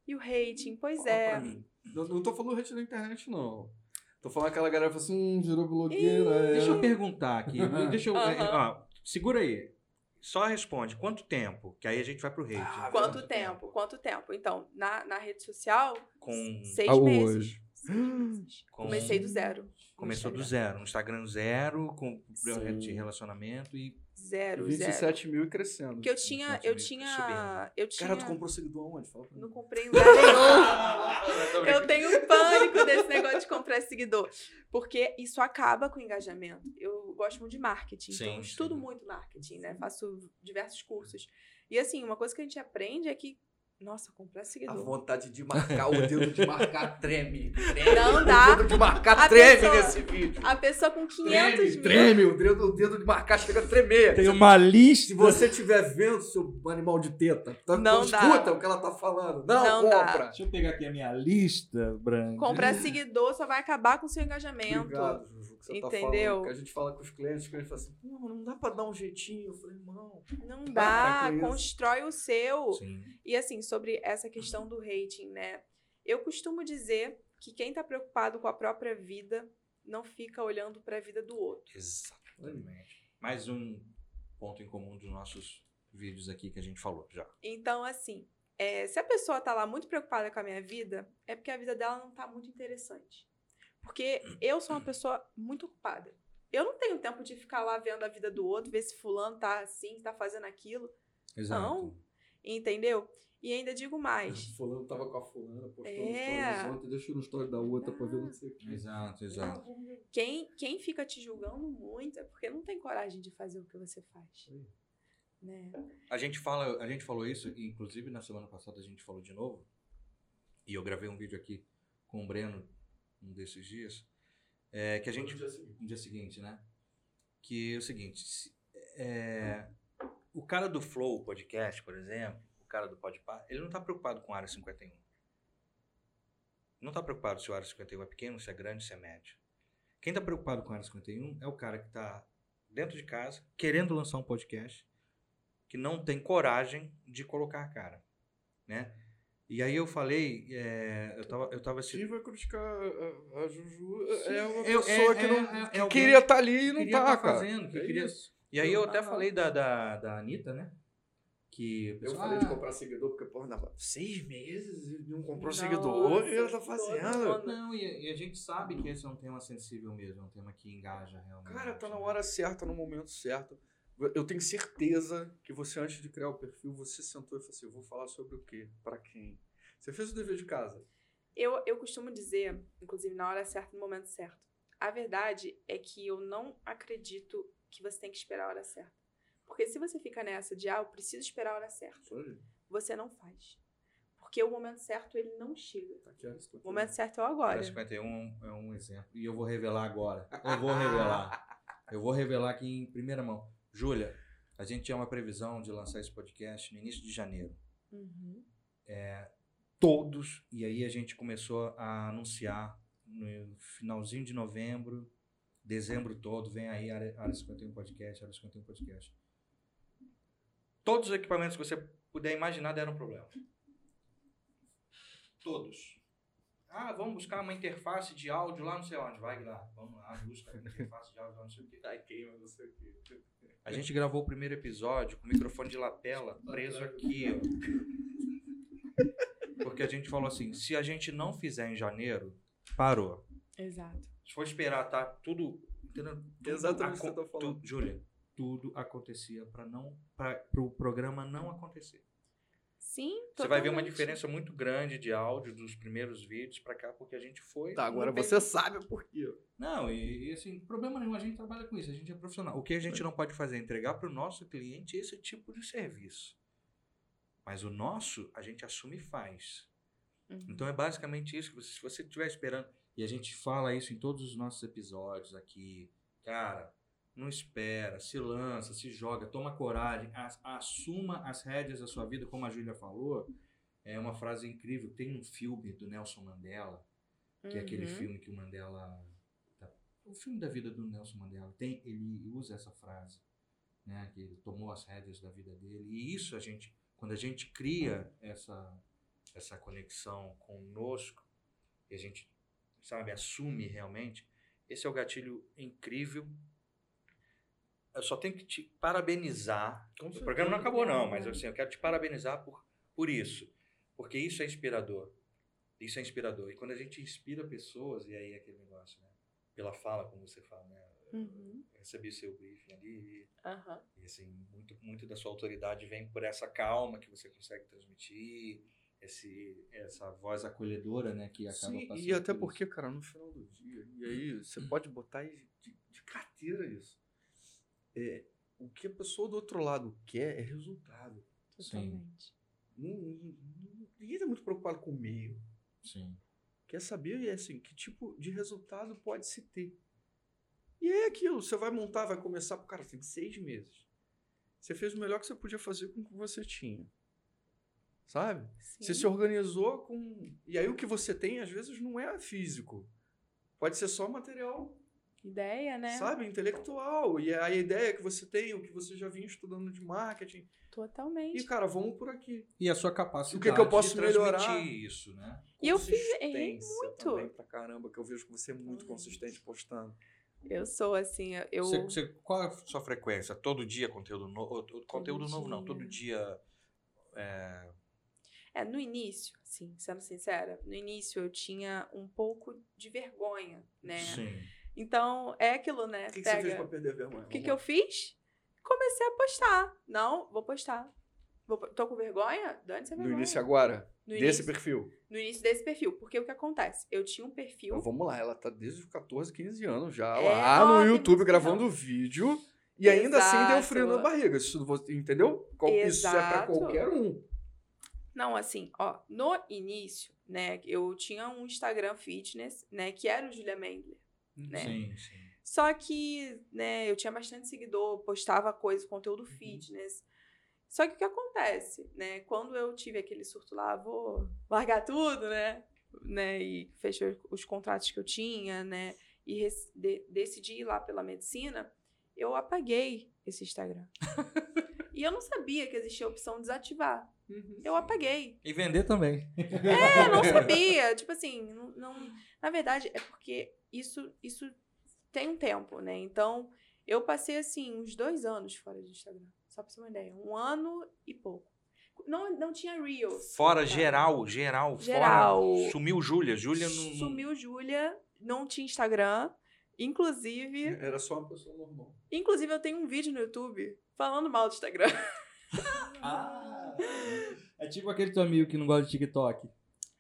E o hating, pois Fala é. pra mim. Não, não tô falando hate na internet, não. Tô falando aquela galera que fala assim, hum, virou blogueira. é. Deixa eu perguntar aqui. Deixa eu. Aham. ó, segura aí. Só responde. Quanto tempo? Que aí a gente vai pro hate. Ah, Quanto Quanto tempo? Quanto tempo? Então, na, na rede social, Com, seis Ah, meses. hoje. Seis meses. com- Comecei do zero. Começou do zero. No Instagram zero, com Sim. de relacionamento e. Zero, zero. 27 mil e crescendo. Porque eu tinha, 27 eu tinha, eu tinha... Cara, tu comprou seguidor onde? Fala pra mim. Não comprei em lugar nenhum. Eu tenho pânico desse negócio de comprar seguidor. Porque isso acaba com o engajamento. Eu gosto muito de marketing. então Sim, eu estudo sim. muito marketing, né? Faço diversos cursos. E assim, uma coisa que a gente aprende é que, nossa, comprar A seguidor. vontade de marcar, o dedo de marcar treme. treme. Não dá. O dedo de marcar A treme pessoa- nesse vídeo. A pessoa com 500 Treme, mil. treme. O dedo, o dedo de marcar chega a tremer. Tem uma lista. Se você estiver vendo, seu animal de teta, tá, Não escuta dá. o que ela tá falando. Não, Não dá. compra. Deixa eu pegar aqui a minha lista, Brand. Comprar seguidor só vai acabar com o seu engajamento. Obrigado, Juju, que você tá Entendeu? falando. Que a gente fala com os clientes, os clientes falam assim, Pô, não dá pra dar um jeitinho. Eu falei, irmão, Não Para dá, isso. constrói o seu. Sim. E assim, sobre essa questão do rating, né? Eu costumo dizer que quem tá preocupado com a própria vida não fica olhando para a vida do outro. Exatamente. Mais um ponto em comum dos nossos vídeos aqui que a gente falou já. Então, assim, é, se a pessoa tá lá muito preocupada com a minha vida, é porque a vida dela não tá muito interessante. Porque eu sou uma pessoa muito ocupada. Eu não tenho tempo de ficar lá vendo a vida do outro, ver se fulano tá assim, tá fazendo aquilo, Exato. Não. entendeu? E ainda digo mais. fulano tava com a fulana, postou É. stories ontem, deixou no story da outra pra ver não sei o que. Exato, exato. Quem, quem fica te julgando muito é porque não tem coragem de fazer o que você faz. Sim. Né? A gente fala, a gente falou isso, e inclusive na semana passada a gente falou de novo. E eu gravei um vídeo aqui com o Breno um desses dias, é, que a gente no dia seguinte, né? Que é o seguinte, se- é, o cara do Flow Podcast, por exemplo, cara do Podpah, ele não tá preocupado com a área 51. Não tá preocupado se o área 51 é pequeno, se é grande, se é médio. Quem tá preocupado com a área 51 é o cara que tá dentro de casa, querendo lançar um podcast, que não tem coragem de colocar a cara, né? E aí eu falei, é, eu tava, eu tava Quem assistindo. vai criticar a, a Juju Sim, é uma eu- pessoa é- que, não, é- é que queria estar ali e não tá, tá cara. fazendo, que É queria- isso. E aí eu até Aham. falei da, da, da Anitta, né? Que o Eu falei de "Ah, comprar seguidor porque, porra, na- seis meses e não comprou Nossa, seguidor, o que ela tá fazendo? Não, e, e a gente sabe que esse é um tema sensível mesmo, é um tema que engaja realmente. Cara, tá na né? hora certa, no momento certo. Eu tenho certeza que você, antes de criar o perfil, você sentou e falou assim: eu vou falar sobre o quê? Pra quem? Você fez o dever de casa. Eu, eu costumo dizer, inclusive na hora certa, no momento certo. A verdade é que eu não acredito que você tem que esperar a hora certa. Porque se você fica nessa de, ah, eu preciso esperar a hora certa, aí. você não faz. Porque o momento certo, ele não chega. Tá aqui. O momento certo é o agora. 51 é um exemplo. E eu vou revelar agora. Eu vou revelar. Eu vou revelar aqui em primeira mão. Júlia, a gente tinha uma previsão de lançar esse podcast no início de janeiro. Uhum. Todos. E aí a gente começou a anunciar no finalzinho de novembro, dezembro todo, vem aí Área, Área 51 Podcast, Área 51 Podcast. Todos os equipamentos que você puder imaginar deram problema. Todos. Ah, vamos buscar uma interface de áudio lá não sei onde. Vai lá, vamos lá, busca uma interface de áudio lá não sei o quê. Ai, queima, não sei o quê. A gente gravou o primeiro episódio com o microfone de lapela preso aqui, ó. Porque a gente falou assim, se a gente não fizer em janeiro, parou. Exato. Se for esperar, tá tudo, entendeu? Exatamente o que você tá falando. Júlia, tudo acontecia para não para o programa não acontecer. Sim, Você vai ver uma totalmente. diferença muito grande de áudio dos primeiros vídeos para cá, porque a gente foi Tá, agora você sabe por quê. Não, e, e, assim, problema nenhum, a gente trabalha com isso, a gente é profissional. O que a gente não pode fazer é entregar para o nosso cliente esse tipo de serviço. Mas o nosso, a gente assume e faz. Uhum. Então é basicamente isso. que você- Se você estiver esperando, e a gente fala isso em todos os nossos episódios aqui, cara, não espera, se lança, se joga, toma coragem, as- assuma as rédeas da sua vida, como a Júlia falou. É uma frase incrível. Tem um filme do Nelson Mandela, que é aquele Uhum. filme que o Mandela. tá- O filme da vida do Nelson Mandela. Tem, ele usa essa frase, né? Que ele tomou as rédeas da vida dele. E isso a gente, quando a gente cria essa, essa conexão conosco, e a gente, sabe, assume realmente, esse é o gatilho incrível. Eu só tenho que te parabenizar. Com o programa não acabou, não, mas assim, eu quero te parabenizar por, por isso. Porque isso é inspirador. Isso é inspirador. E quando a gente inspira pessoas, e aí é aquele negócio, né? Pela fala, como você fala, né? Uhum. Eu recebi seu briefing ali e, Aham. e, assim, muito, muito da sua autoridade vem por essa calma que você consegue transmitir, esse, essa voz acolhedora, né? Que acaba Sim, passando e até por porque, cara, no final do dia, e aí você pode botar aí de, de carteira isso. É, o que a pessoa do outro lado quer é resultado. Totalmente. Ninguém tá muito preocupado com o meio. Sim. Quer saber, assim, que tipo de resultado pode se ter. E é aquilo, você vai montar, vai começar, cara, tem seis meses. Você fez o melhor que você podia fazer com o que você tinha. Sabe? Sim. Você se organizou com. E aí o que você tem, às vezes, não é físico. Pode ser só material, Ideia, né? sabe? Intelectual. E a ideia que você tem, o que você já vinha estudando de marketing. Totalmente. E, cara, vamos por aqui. E a sua capacidade O que que eu posso de transmitir melhorar? isso, né? E eu fiz- errei muito. Também pra caramba, que eu vejo que você é muito consistente postando. Eu sou assim, eu. Você, você- qual é a sua frequência? Todo dia conteúdo novo? Conteúdo novo não, todo dia. é, É, no início, assim, sendo sincera, no início eu tinha um pouco de vergonha, né? Sim. Então, é aquilo, né? O que, que você fez pra perder a vergonha? O que, que eu fiz? Comecei a postar. Não, vou postar. Vou, tô com vergonha? Dane-se a No vergonha. início agora, No desse início, perfil. no início desse perfil. Porque o que acontece? Eu tinha um perfil. Então vamos lá, ela tá desde os 14, 15 anos já É, lá ó, no YouTube gravando vídeo. E ainda assim deu Exato. frio na barriga. Isso, entendeu? Isso é pra Exato. qualquer um. Não, assim, ó, no início, né, eu tinha um Instagram fitness, né, que era o Julia Mendler. Né? Sim, sim. Só que, né, eu tinha bastante seguidor, postava coisa, conteúdo fitness. Só que o que acontece, né? Quando eu tive aquele surto lá, vou largar tudo, né? né e fechei os contratos que eu tinha, né? E de- decidi ir lá pela medicina, eu apaguei esse Instagram. e eu não sabia que existia a opção de desativar. Uhum. Eu apaguei. E vender também. É, não sabia. tipo assim, não, não- na verdade é porque isso, isso tem um tempo, né? Então, eu passei assim uns dois anos fora do Instagram. Só pra você ter uma ideia. Um ano e pouco. Não, não tinha Reels. Fora geral, geral, Geral. fora. Sumiu Júlia. Júlia não. Sumiu Júlia, não tinha Instagram. Inclusive, Era só uma pessoa normal. inclusive eu tenho um vídeo no YouTube falando mal do Instagram. Ah, é tipo aquele teu amigo que não gosta de TikTok.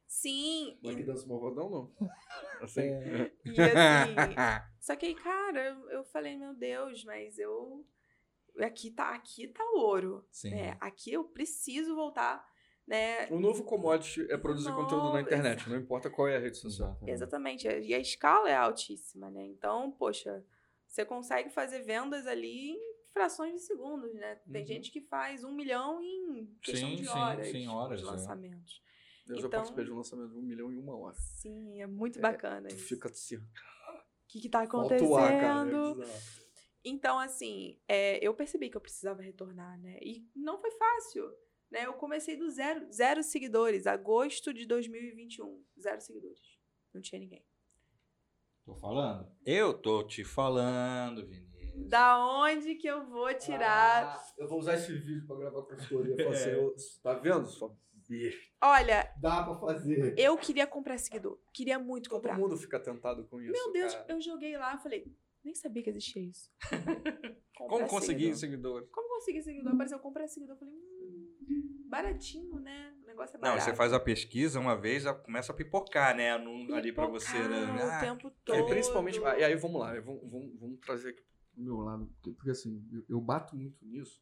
Sim, Mas que dança malvadão, não. Assim. É. e assim, Só que aí, cara, eu, falei, meu Deus, mas eu. Aqui tá, aqui tá ouro. Sim. Né? Aqui eu preciso voltar, né? O novo commodity é produzir Não, conteúdo na internet, não importa qual é a rede social. Exatamente. E a escala é altíssima, né? Então, poxa, você consegue fazer vendas ali em frações de segundos, né? Tem Uhum. gente que faz um milhão em questão Sim, de sim, horas. sim, horas, os é. Eu já Então- participei de um lançamento de um milhão em uma hora. Sim, é muito É, bacana Tu isso. fica assim, O que, que tá acontecendo? ar, cara. É bizarro. Então, assim, é, eu percebi que eu precisava retornar, né? E não foi fácil, né? Eu comecei do zero, zero seguidores, agosto de 2021, zero seguidores. Não tinha ninguém. Tô falando. Eu tô te falando, Vinícius. Da onde que eu vou tirar? Ah, eu vou usar esse vídeo pra gravar consultoria. Falar assim, eu- tá vendo? Só Olha, Dá pra fazer. eu queria comprar seguidor. Queria muito Todo comprar. mundo fica tentado com isso. Meu Deus, cara. eu joguei lá, falei, nem sabia que existia isso. Como conseguir seguidor. seguidores? Como conseguir seguidor? Apareceu comprar seguidor. Eu falei, hum, baratinho, né? O negócio é Não, barato. você faz a pesquisa uma vez, já começa a pipocar, né? no- ali pra você. Né? Pipocar Ah, o tempo É, todo. principalmente. ah, E aí vamos lá, vamos, vamos, vamos trazer aqui pro meu lado. Porque, porque, assim, eu, eu bato muito nisso.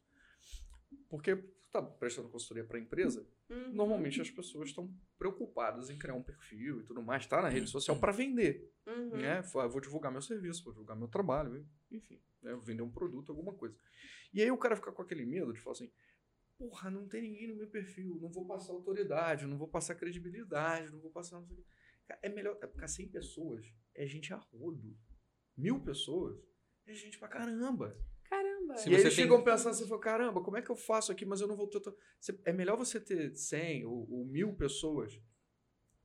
Porque tá prestando consultoria para empresa, Uhum. normalmente as pessoas estão preocupadas em criar um perfil e tudo mais, tá na rede social para vender. Uhum. Né? Fala, vou divulgar meu serviço, vou divulgar meu trabalho, enfim, né? vender um produto, alguma coisa. E aí o cara fica com aquele medo de falar assim: porra, não tem ninguém no meu perfil, não vou passar autoridade, não vou passar credibilidade, não vou passar. Não É melhor, é porque 100 pessoas é gente a rodo. Mil pessoas é gente pra caramba. Caramba. Se e aí você eles tem- chegam pensando assim, falam, caramba, como é que eu faço aqui, mas eu não vou ter... to- Você- É melhor você ter 100 ou, ou mil pessoas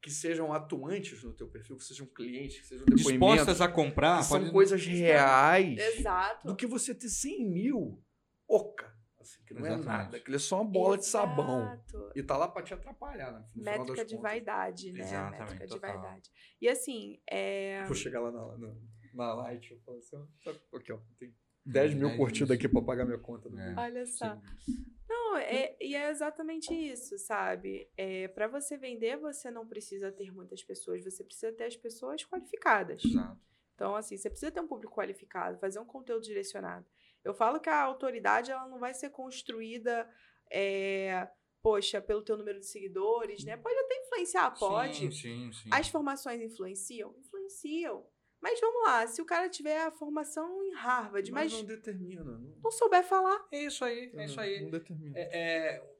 que sejam atuantes no teu perfil, que sejam clientes, que sejam depoimentos, Dispostas a comprar. que são pode- coisas reais, Exato. do que você ter 100 mil oca, assim, que não é Exatamente. nada, aquilo é só uma bola de sabão. Exato. E tá lá pra te atrapalhar, né? No final Métrica das de contas. vaidade, né? Exatamente, Métrica de total. vaidade. E assim, é... Vou chegar lá na, na, na Light e falar assim, ó, sabe, aqui, ó, tem 10 mil 10 curtidas aqui pra pagar minha conta. Do É. olha só. Sim. Não, é, e é exatamente isso, sabe? É, para você vender, você não precisa ter muitas pessoas, você precisa ter as pessoas qualificadas. Exato. Então, assim, você precisa ter um público qualificado, fazer um conteúdo direcionado. Eu falo que a autoridade ela não vai ser construída, é, poxa, pelo teu número de seguidores, né? Pode até influenciar, pode. Sim, sim, sim. As formações influenciam? Influenciam. Mas vamos lá, se o cara tiver a formação em Harvard, Mas mas não determina. Não, não souber falar, É isso aí, é isso aí. Não determina. É, é,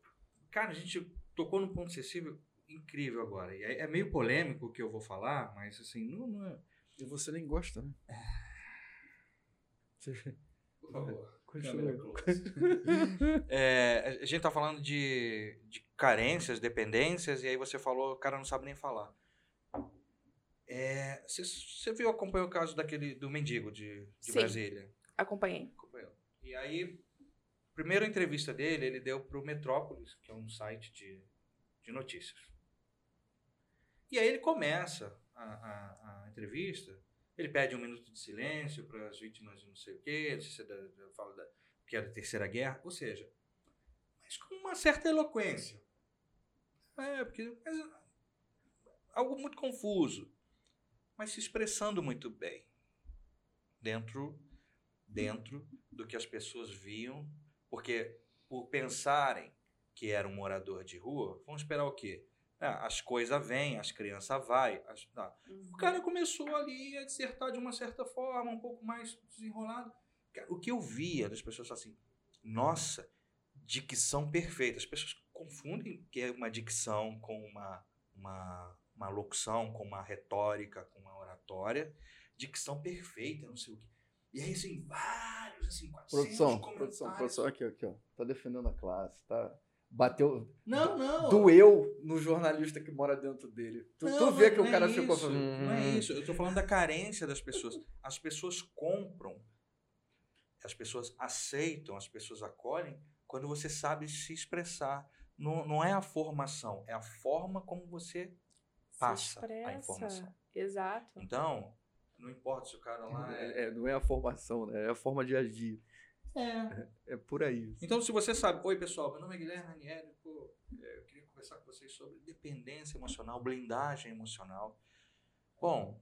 cara, a gente tocou num ponto sensível incrível agora. E é, é meio polêmico o que eu vou falar, mas assim, não, não é. E você nem gosta, né? Você... Por favor. Continua. É, a gente tá falando de, de carências, dependências, e aí você falou, o cara não sabe nem falar. É, Você você viu, acompanhou o caso daquele do mendigo de, de Sim. Brasília? acompanhei. Acompanhou. E aí, primeira entrevista dele, ele deu pro Metrópolis, que é um site de, de notícias. E aí ele começa a, a, a entrevista, ele pede um minuto de silêncio para as vítimas de não sei o quê, se é da, da- fala da, que é da Terceira Guerra, ou seja, mas com uma certa eloquência. É, porque mas, algo muito confuso, mas se expressando muito bem dentro dentro do que as pessoas viam, porque por pensarem que era um morador de rua, vão esperar o quê? Ah, as coisas vêm, as crianças vai, as- tá. Uhum. O cara começou ali a dissertar de uma certa forma, um pouco mais desenrolado. O que eu via das pessoas assim, nossa, dicção perfeita. As pessoas confundem que é uma dicção com uma, uma, uma locução, com uma retórica, com uma oratória. Dicção perfeita, não sei o quê. E aí, assim, vários, assim, 400 Produção, produção, produção, aqui, aqui, ó. Tá defendendo a classe, tá? bateu. Não, não. Doeu no jornalista que mora dentro dele. Tu, Não, tu vê mas que o cara é ficou isso, falando. Não é "Hum". isso. Eu tô falando da carência das pessoas. As pessoas compram, as pessoas aceitam, as pessoas acolhem quando você sabe se expressar. Não, não é a formação, é a forma como você passa a informação. Exato. Então, não importa se o cara lá é. É, é, não é a formação, né? É a forma de agir. É. É por aí. Então, se você sabe, oi pessoal, meu nome é Guilherme Ranieri, pô, é, eu queria conversar com vocês sobre dependência emocional, blindagem emocional. Bom,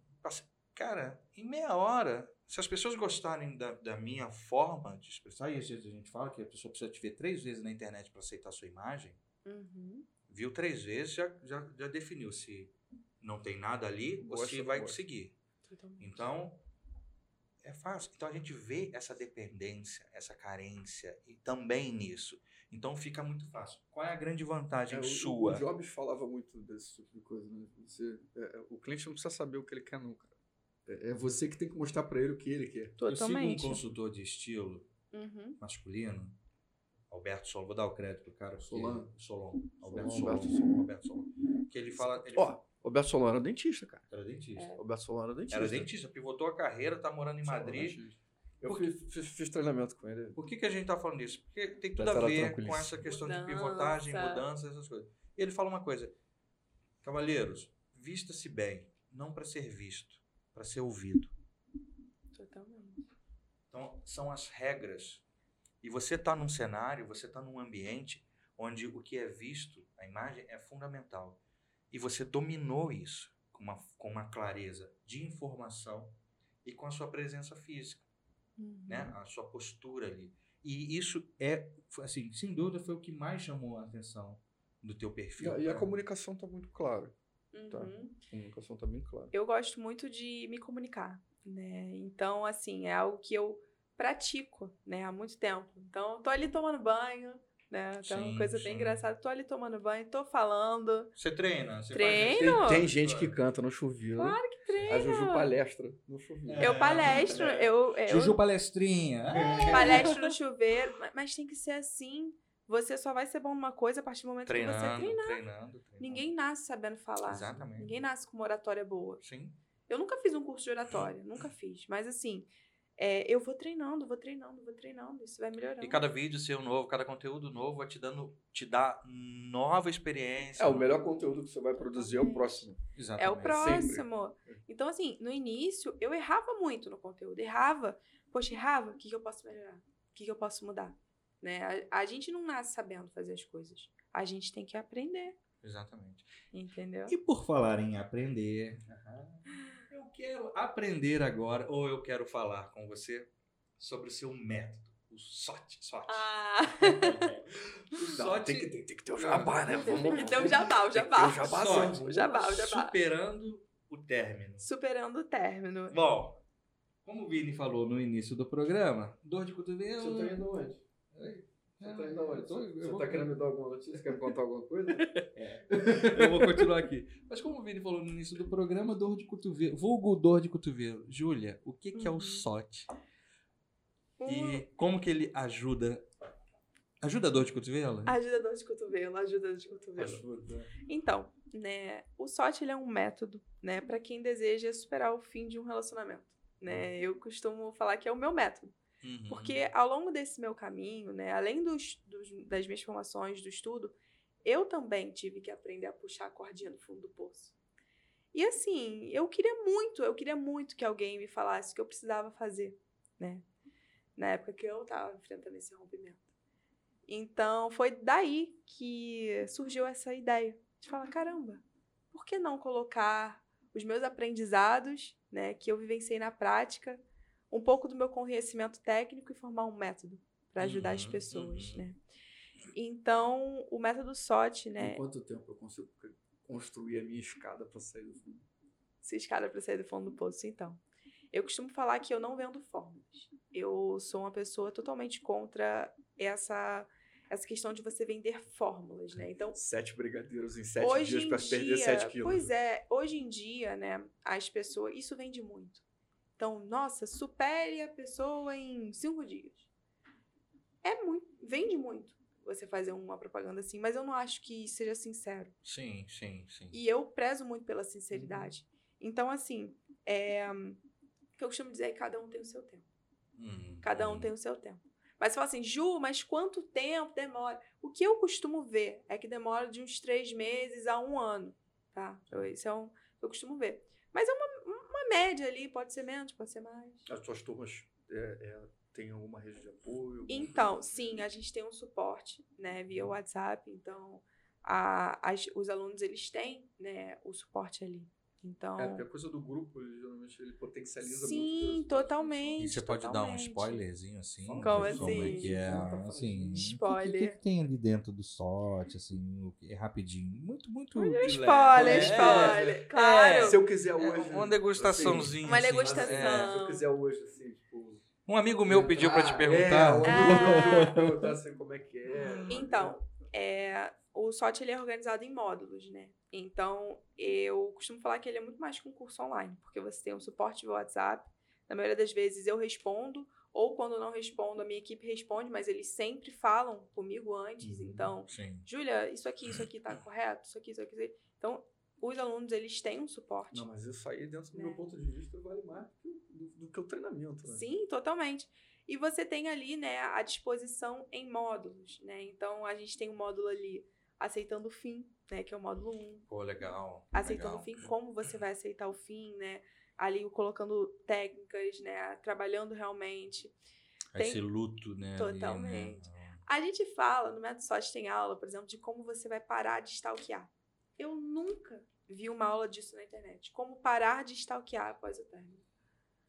cara, em meia hora, se as pessoas gostarem da, da minha forma de expressar, e às vezes a gente fala que a pessoa precisa te ver três vezes na internet para aceitar a sua imagem, Uhum. viu três vezes, já, já, já definiu se não tem nada ali não vai gosta. seguir. Totalmente. Então, é fácil. Então a gente vê essa dependência, essa carência e também nisso. Então fica muito fácil. Qual é a grande vantagem É, o- sua? O Jobs falava muito desse tipo de coisa, né? Você, é, é, o cliente não precisa saber o que ele quer, não, cara. É, é você que tem que mostrar pra ele o que ele quer. Eu sigo um Totalmente. consultor de estilo Uhum. masculino, Alberto Solon, vou dar o crédito pro cara. Solon. Alberto Solon. Alberto Solon. Alberto Solon. Que ele fala. Ele Ó, o Alberto Solano era dentista, cara. era dentista. É. O Alberto Solano era dentista. Era dentista, pivotou a carreira, tá morando em Madrid. Eu Por fiz, fiz- fiz treinamento com ele. Por que, que a gente tá falando disso? Porque tem tudo a ver com essa questão de Mudança. pivotagem, mudança, essas coisas. E ele fala uma coisa: Cavalheiros, vista-se bem, não para ser visto, para ser ouvido. Totalmente. Então, são as regras. E você está num cenário, você está num ambiente onde o que é visto, a imagem, é fundamental. E você dominou isso com uma, com uma clareza de informação e com a sua presença física. Uhum. né? A sua postura ali. E isso é, assim, sem dúvida, foi o que mais chamou a atenção do teu E perfil. a, e a né? comunicação tá muito clara. Tá. Uhum. A comunicação tá bem clara. Eu gosto muito de me comunicar, né? Então, assim, é algo que eu pratico, né, há muito tempo. Então, eu tô ali tomando banho, né? Então, Sim, uma coisa sim. bem engraçada. Tô ali tomando banho, tô falando. Você treina? Você Treino. Faz... Tem, tem gente que canta no chuveiro. Claro que treino. A Juju palestra no chuveiro. É. Eu palestro, eu, eu Juju Palestrinha. É. palestro no chuveiro, ma- mas tem que ser assim. Você só vai ser bom numa coisa a partir do momento que você Treinando, treinar. treinando, treinando. Ninguém nasce sabendo falar. Exatamente. Ninguém nasce com uma oratória boa. Sim. Eu nunca fiz um curso de oratória, nunca fiz. Mas assim, é, eu vou treinando, vou treinando, vou treinando. Isso vai melhorando. E cada vídeo seu novo, cada conteúdo novo vai te dando, te dá nova experiência. É, o melhor conteúdo que você vai produzir é o próximo. É Exatamente. o próximo. Então, assim, no início, eu errava muito no conteúdo. Errava. Poxa, errava. O que, que eu posso melhorar? O que, que eu posso mudar? Né? A, a gente não nasce sabendo fazer as coisas. A gente tem que aprender. Exatamente. Entendeu? E por falar em aprender, quero aprender agora, ou eu quero falar com você sobre o seu método, o SOT. SOT. Ah, o SOT tem, que, tem, tem que ter o jabá, né? Vamos, tem que ter o jabá, o Tem que jabá. ter o jabá, SOT. O jabá, o jabá. Superando o término. Superando o término. Bom, como o Vini falou no início do programa, dor de cotovelo. Você tá indo onde? Você tá indo onde? Eu tô- eu Você vou- tá querendo me dar alguma notícia? Quer me contar alguma coisa? Eu vou continuar aqui. Mas como o Vini falou no início do programa, dor de cotovelo. Vulgo dor de cotovelo. Júlia, o que, que é o Uhum. SOT? Um- E como que ele ajuda? Ajuda a dor de cotovelo? Ajuda a dor de cotovelo, ajuda a dor de cotovelo. Ajuda. Então, né, o SOT ele é um método, né, para quem deseja superar o fim de um relacionamento, né? Eu costumo falar que é o meu método, Uhum. porque ao longo desse meu caminho, né, além dos, dos- das minhas formações, do estudo, eu também tive que aprender a puxar a cordinha no fundo do poço. E assim, eu queria muito, eu queria muito que alguém me falasse o que eu precisava fazer, né? Na época que eu estava enfrentando esse rompimento. Então, foi daí que surgiu essa ideia de falar, caramba, por que não colocar os meus aprendizados, né, que eu vivenciei na prática, um pouco do meu conhecimento técnico e formar um método para ajudar as Uhum, pessoas, uhum. né? Então, o método SOT, né, Em quanto tempo eu consigo construir a minha escada pra sair do fundo? se escada para sair do fundo do poço, então. Eu costumo falar que eu não vendo fórmulas. Eu sou uma pessoa totalmente contra essa essa questão de você vender fórmulas, né? Então, Sete brigadeiros em sete dias dia, perder sete quilos. pois é, hoje em dia, né, as pessoas, isso vende muito. Então, nossa, supere a pessoa em cinco dias. É muito, vende muito. você fazer uma propaganda assim, mas eu não acho que seja sincero. Sim, sim, sim. E eu prezo muito pela sinceridade. Então, assim, é, o que eu costumo dizer é que cada um tem o seu tempo. Hum, Cada um tem o seu tempo. Mas você fala assim, Ju, mas quanto tempo demora? O que eu costumo ver é que demora de uns três meses a um ano, tá? Isso é um eu costumo ver. Mas é uma, uma média ali, pode ser menos, pode ser mais. As tuas turmas é, é, têm alguma rede de apoio? Então, sim, a gente tem um suporte, né, via WhatsApp. Então, a, as- os alunos, eles têm, né, o suporte ali. Então, É, porque a coisa do grupo, ele, geralmente, ele potencializa Sim, muito. totalmente. E você pode dar um totalmente. spoilerzinho assim? Como assim? é que é, assim... Spoiler. O que, que, que tem ali dentro do SOT, assim, é rapidinho? Muito, muito. Leve. spoiler, É, spoiler. Claro. Se eu quiser É, hoje. uma degustaçãozinha. Uma assim, degustação. é. Se eu quiser hoje, assim, tipo. Um amigo meu pediu pra te entrar, perguntar. É, um Ah. amigo meu perguntar assim, como é que é. Então, é, o SOT ele é organizado em módulos, né? Então, eu costumo falar que ele é muito mais que um curso online, porque você tem um suporte via WhatsApp. Na maioria das vezes eu respondo, ou quando não respondo, a minha equipe responde, mas eles sempre falam comigo antes. Uhum. Então. Júlia, isso aqui, isso aqui tá correto? Isso aqui, isso aqui. Então, os alunos, eles têm um suporte. Não, mas isso aí, dentro do Né? meu ponto de vista, vale mais do que, o- do, do que o treinamento, né? Sim, totalmente. E você tem ali, né, a disposição em módulos, né? Então, a gente tem um módulo ali aceitando o fim, né, que é o módulo 1. Pô, legal. Aceitando legal. o fim, como você vai aceitar o fim, né? Ali colocando técnicas, né, trabalhando realmente. tem- Esse luto, né? ali, né? Totalmente. A gente fala, no Método SOT tem aula, por exemplo, de como você vai parar de stalkear. Eu nunca vi uma aula disso na internet. Como parar de stalkear após o término.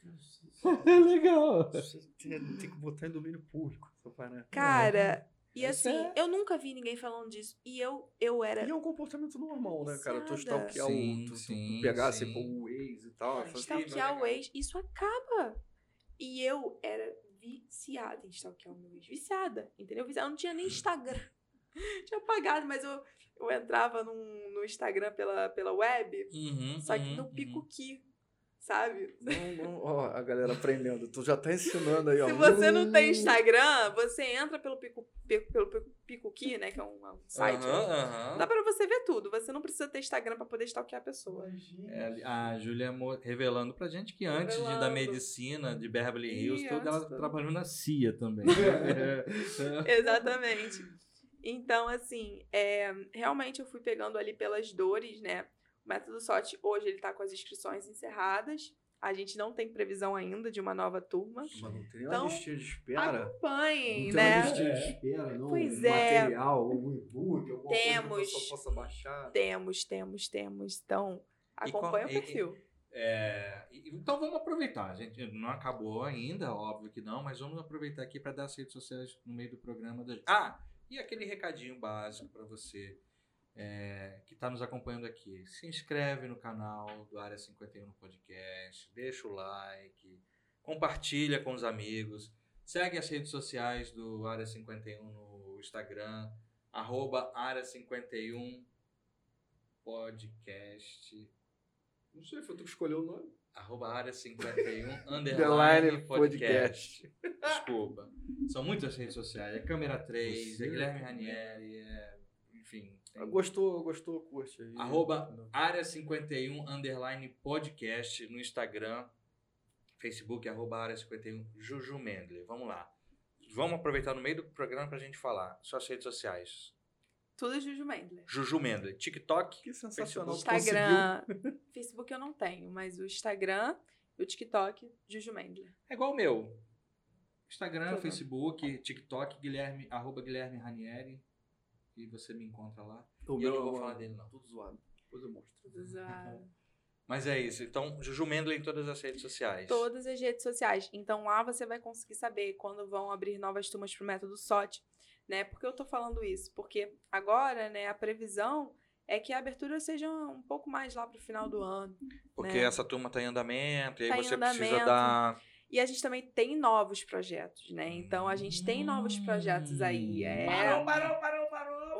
É legal. Tem, que botar em domínio público. Cara, e Isso assim, é- eu nunca vi ninguém falando disso. E eu, eu era. E é um comportamento normal, né, cara? Tu stalkear Sim, o. Tu, tu sim, pegar, sim. assim, o ex e tal. Ah, fazer- Stalkear o ex, isso acaba. E eu era viciada em stalkear o meu ex. Viciada, entendeu? Viciada. Eu não tinha nem Instagram. tinha apagado, mas eu, eu entrava num- no Instagram pela, pela web, Uhum, só que uhum, no uhum. Picuqui, sabe? Não, não, ó, a galera aprendendo. Tu já tá ensinando aí, ó. Se você não tem Hum. Instagram, você entra pelo Pico, Pico- pelo Pico- Picuqui, né? Que é um, um site. Aham, né? aham. Dá pra você ver tudo. Você não precisa ter Instagram pra poder stalkear a pessoa. É, a Júlia revelando pra gente que antes de, da medicina de Beverly Hills, tudo, ela antes do- trabalhou na CIA também. Exatamente. Então, assim, é, realmente eu fui pegando ali pelas dores, né? O método SOT, hoje, ele tá com as inscrições encerradas. A gente não tem previsão ainda de uma nova turma. Mas não tem Então, uma listinha de espera. Acompanhem, Não tem né? uma listinha de espera, não? Pois um é. material, algum e-book, alguma coisa que a Temos. pessoa possa baixar. Temos, temos, temos. Então, E acompanha o e- perfil. É, e- então vamos aproveitar. A gente não acabou ainda, óbvio que não, mas vamos aproveitar aqui para dar as redes sociais no meio do programa. Da... Ah, e aquele recadinho básico para você é, que está nos acompanhando aqui. Se inscreve no canal do Área 51 no podcast, deixa o like, compartilha com os amigos, segue as redes sociais do Área 51 no Instagram, arroba Área 51 podcast. Não sei, foi tu que escolheu o nome. Arroba área 51, underline Underline podcast. Desculpa. São muitas redes sociais. É Câmera 3, Você- é Guilherme Ranieri, é... enfim. Tem- Gostou, gostou, curte aí. Arroba área 51, underline podcast no Instagram, Facebook, arroba área 51, Juju Mendler. Vamos lá. Vamos aproveitar no meio do programa pra gente falar. Suas redes sociais. Tudo Juju Mendler. Juju Mendler. TikTok. Que sensacional. Instagram. Facebook eu não tenho, mas o Instagram e o TikTok, Juju Mendler. É igual o meu. Instagram, Tudo. Facebook, TikTok, Guilherme, arroba Guilherme Ranieri. E você me encontra lá. O E eu meu não vou falar dele, não. Tudo zoado. Depois eu mostro. Tudo zoado. Mas é isso. Então, Juju Mendler em todas as redes sociais. Todas as redes sociais. Então lá você vai conseguir saber quando vão abrir novas turmas pro método SOT, né? Por que eu tô falando isso? Porque agora, né, a previsão é que a abertura seja um pouco mais lá pro final do ano. Porque né? essa turma tá em andamento, e Tá aí você precisa dar. E a gente também tem novos projetos, né? Então a gente tem novos projetos aí. É parou, parou, parou.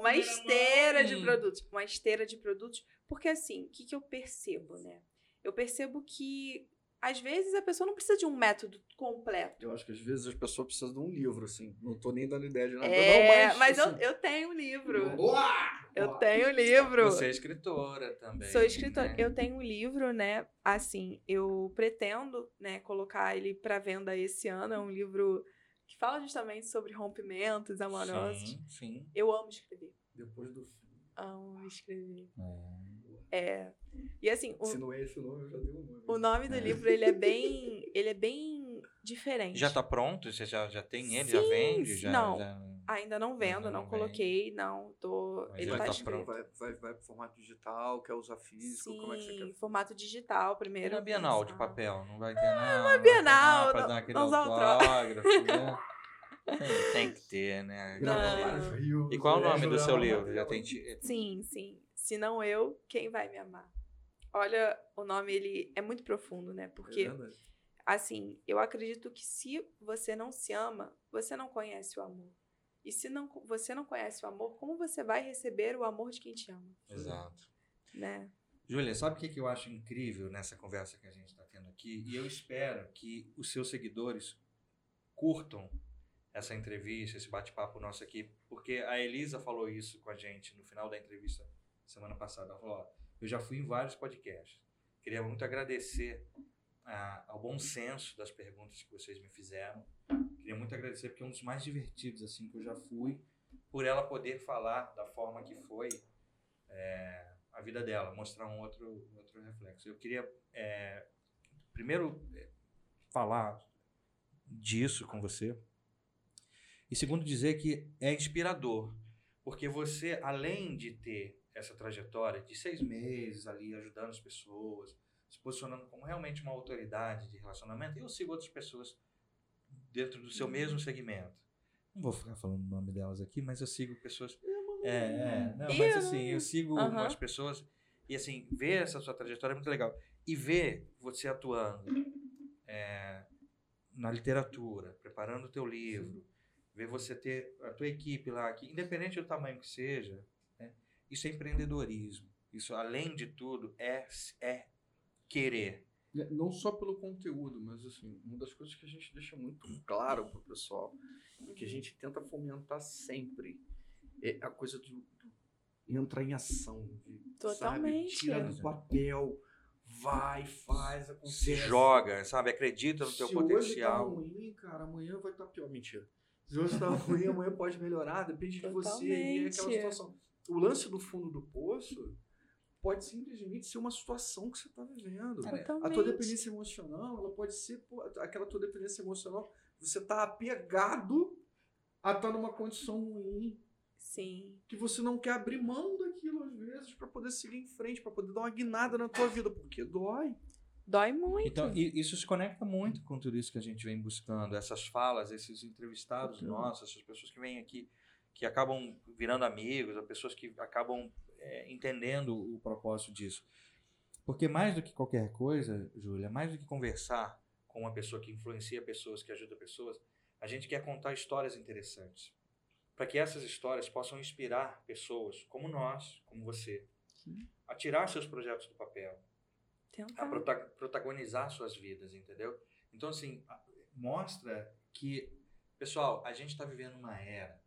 Uma esteira de produtos. Uma esteira de produtos. Porque assim, o que, que eu percebo, né? Eu percebo que às vezes a pessoa não precisa de um método completo. Eu acho que às vezes as pessoas precisam de um livro, assim. Não tô nem dando ideia de nada. É, não, mas, assim, eu, eu tenho um livro. Boa! Eu Boa. tenho um livro. Você é escritora também. Sou escritora. né? Eu tenho um livro, né? Assim, eu pretendo, né, colocar ele para venda esse ano. É um livro que fala justamente sobre rompimentos amorosos. Sim, sim. Eu amo escrever. Depois do filme. Amo escrever. É. É. E assim, o, Se não é esse nome, eu já dei o nome. o nome do É. livro, ele é bem, ele é bem diferente. Já tá pronto? Você já, já tem ele? Sim, já vende? Já, não. já- Ainda não vendo, Ainda não, não coloquei, não. Tô, Mas ele já tá tá escrito. pronto. Vai, vai, vai pro formato digital, quer usar físico, Sim, como é que você quer? formato digital E primeiro. na Bienal de papel? Não vai ter nada. Uma Ah, Bienal, Pra não- dar aquele o autógrafo, né? Tem, que ter, né? Não. E qual o é, nome do seu livro? Já tem. ti- Sim, sim. Se não eu, quem vai me amar? Olha, o nome ele é muito profundo, né? É Porque verdade. assim, eu acredito que se você não se ama, você não conhece o amor. E se não, você não conhece o amor, como você vai receber o amor de quem te ama, Exato. né? Júlia, sabe o que, eu acho incrível nessa conversa que a gente está tendo aqui? E eu espero que os seus seguidores curtam essa entrevista, esse bate-papo nosso aqui, porque a Elisa falou isso com a gente no final da entrevista semana passada. Ela falou: ó, eu já fui em vários podcasts. Queria muito agradecer ah, ao bom senso das perguntas que vocês me fizeram. Queria muito agradecer porque é um dos mais divertidos assim que eu já fui, por ela poder falar da forma que foi é, a vida dela, mostrar um outro, outro reflexo. Eu queria é, primeiro é, falar disso com você e segundo dizer que é inspirador, porque você, além de ter essa trajetória de seis meses ali ajudando as pessoas, se posicionando como realmente uma autoridade de relacionamento, eu sigo outras pessoas dentro do seu mesmo segmento. Não vou ficar falando o nome delas aqui, mas eu sigo pessoas. É, é, não, mas assim, eu sigo Aham. umas pessoas e assim, ver essa sua trajetória é muito legal. E ver você atuando é, na literatura, preparando o teu livro, ver você ter a tua equipe lá, que independente do tamanho que seja, né, isso é empreendedorismo. Isso, além de tudo, é, é querer. É, Não só pelo conteúdo, mas assim, uma das coisas que a gente deixa muito claro pro pessoal, que a gente tenta fomentar sempre, é a coisa do, do entrar em ação. De, Totalmente. Sabe, tira do papel, vai, faz, Se acontece. joga, sabe? Acredita no teu Se hoje tá potencial. ruim, cara, amanhã vai estar pior. Mentira. Se hoje tá ruim, amanhã pode melhorar, depende de você. E é aquela Totalmente. situação. O lance do fundo do poço pode simplesmente ser uma situação que você está vivendo. Cara, A tua dependência emocional, ela pode ser pô, aquela tua dependência emocional, você tá apegado a estar numa condição ruim, Sim. que você não quer abrir mão daquilo às vezes para poder seguir em frente, para poder dar uma guinada na tua vida, porque dói. Dói muito. Então, e- isso se conecta muito com tudo isso que a gente vem buscando, essas falas, esses entrevistados Total. nossos, essas pessoas que vêm aqui, que acabam virando amigos, as pessoas que acabam é, entendendo o propósito disso. Porque mais do que qualquer coisa, Júlia, mais do que conversar com uma pessoa que influencia pessoas, que ajuda pessoas, a gente quer contar histórias interessantes. Para que essas histórias possam inspirar pessoas como nós, como você, Sim. a tirar seus projetos do papel, a prota- protagonizar suas vidas, entendeu? Então, assim, mostra que, pessoal, a gente está vivendo uma era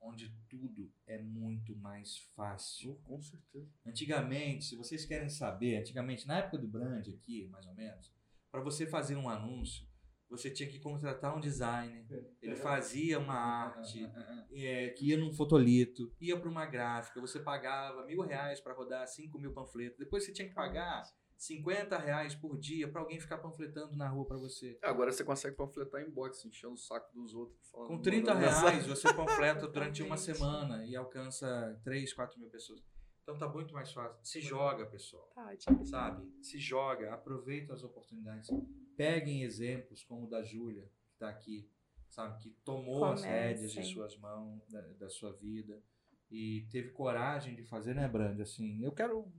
onde tudo é muito mais fácil. Com certeza. Antigamente, se vocês querem saber, antigamente, na época do brand aqui, mais ou menos, para você fazer um anúncio, você tinha que contratar um designer, ele fazia uma arte, é, que ia num fotolito, ia para uma gráfica, você pagava mil reais para rodar cinco mil panfletos, depois você tinha que pagar 50 reais por dia para alguém ficar panfletando na rua para você. Agora você consegue panfletar em box, enchendo o saco dos outros. Falando, Com 30 mandando reais você panfleta durante uma semana e alcança 3, 4 mil pessoas. Então tá muito mais fácil. Se joga, pessoal. Tá ótimo. Sabe? Se joga, aproveita as oportunidades. Peguem exemplos como o da Júlia, que está aqui, sabe? Que tomou as rédeas de suas mãos, da, da sua vida e teve coragem de fazer, né, Brand? Assim, eu quero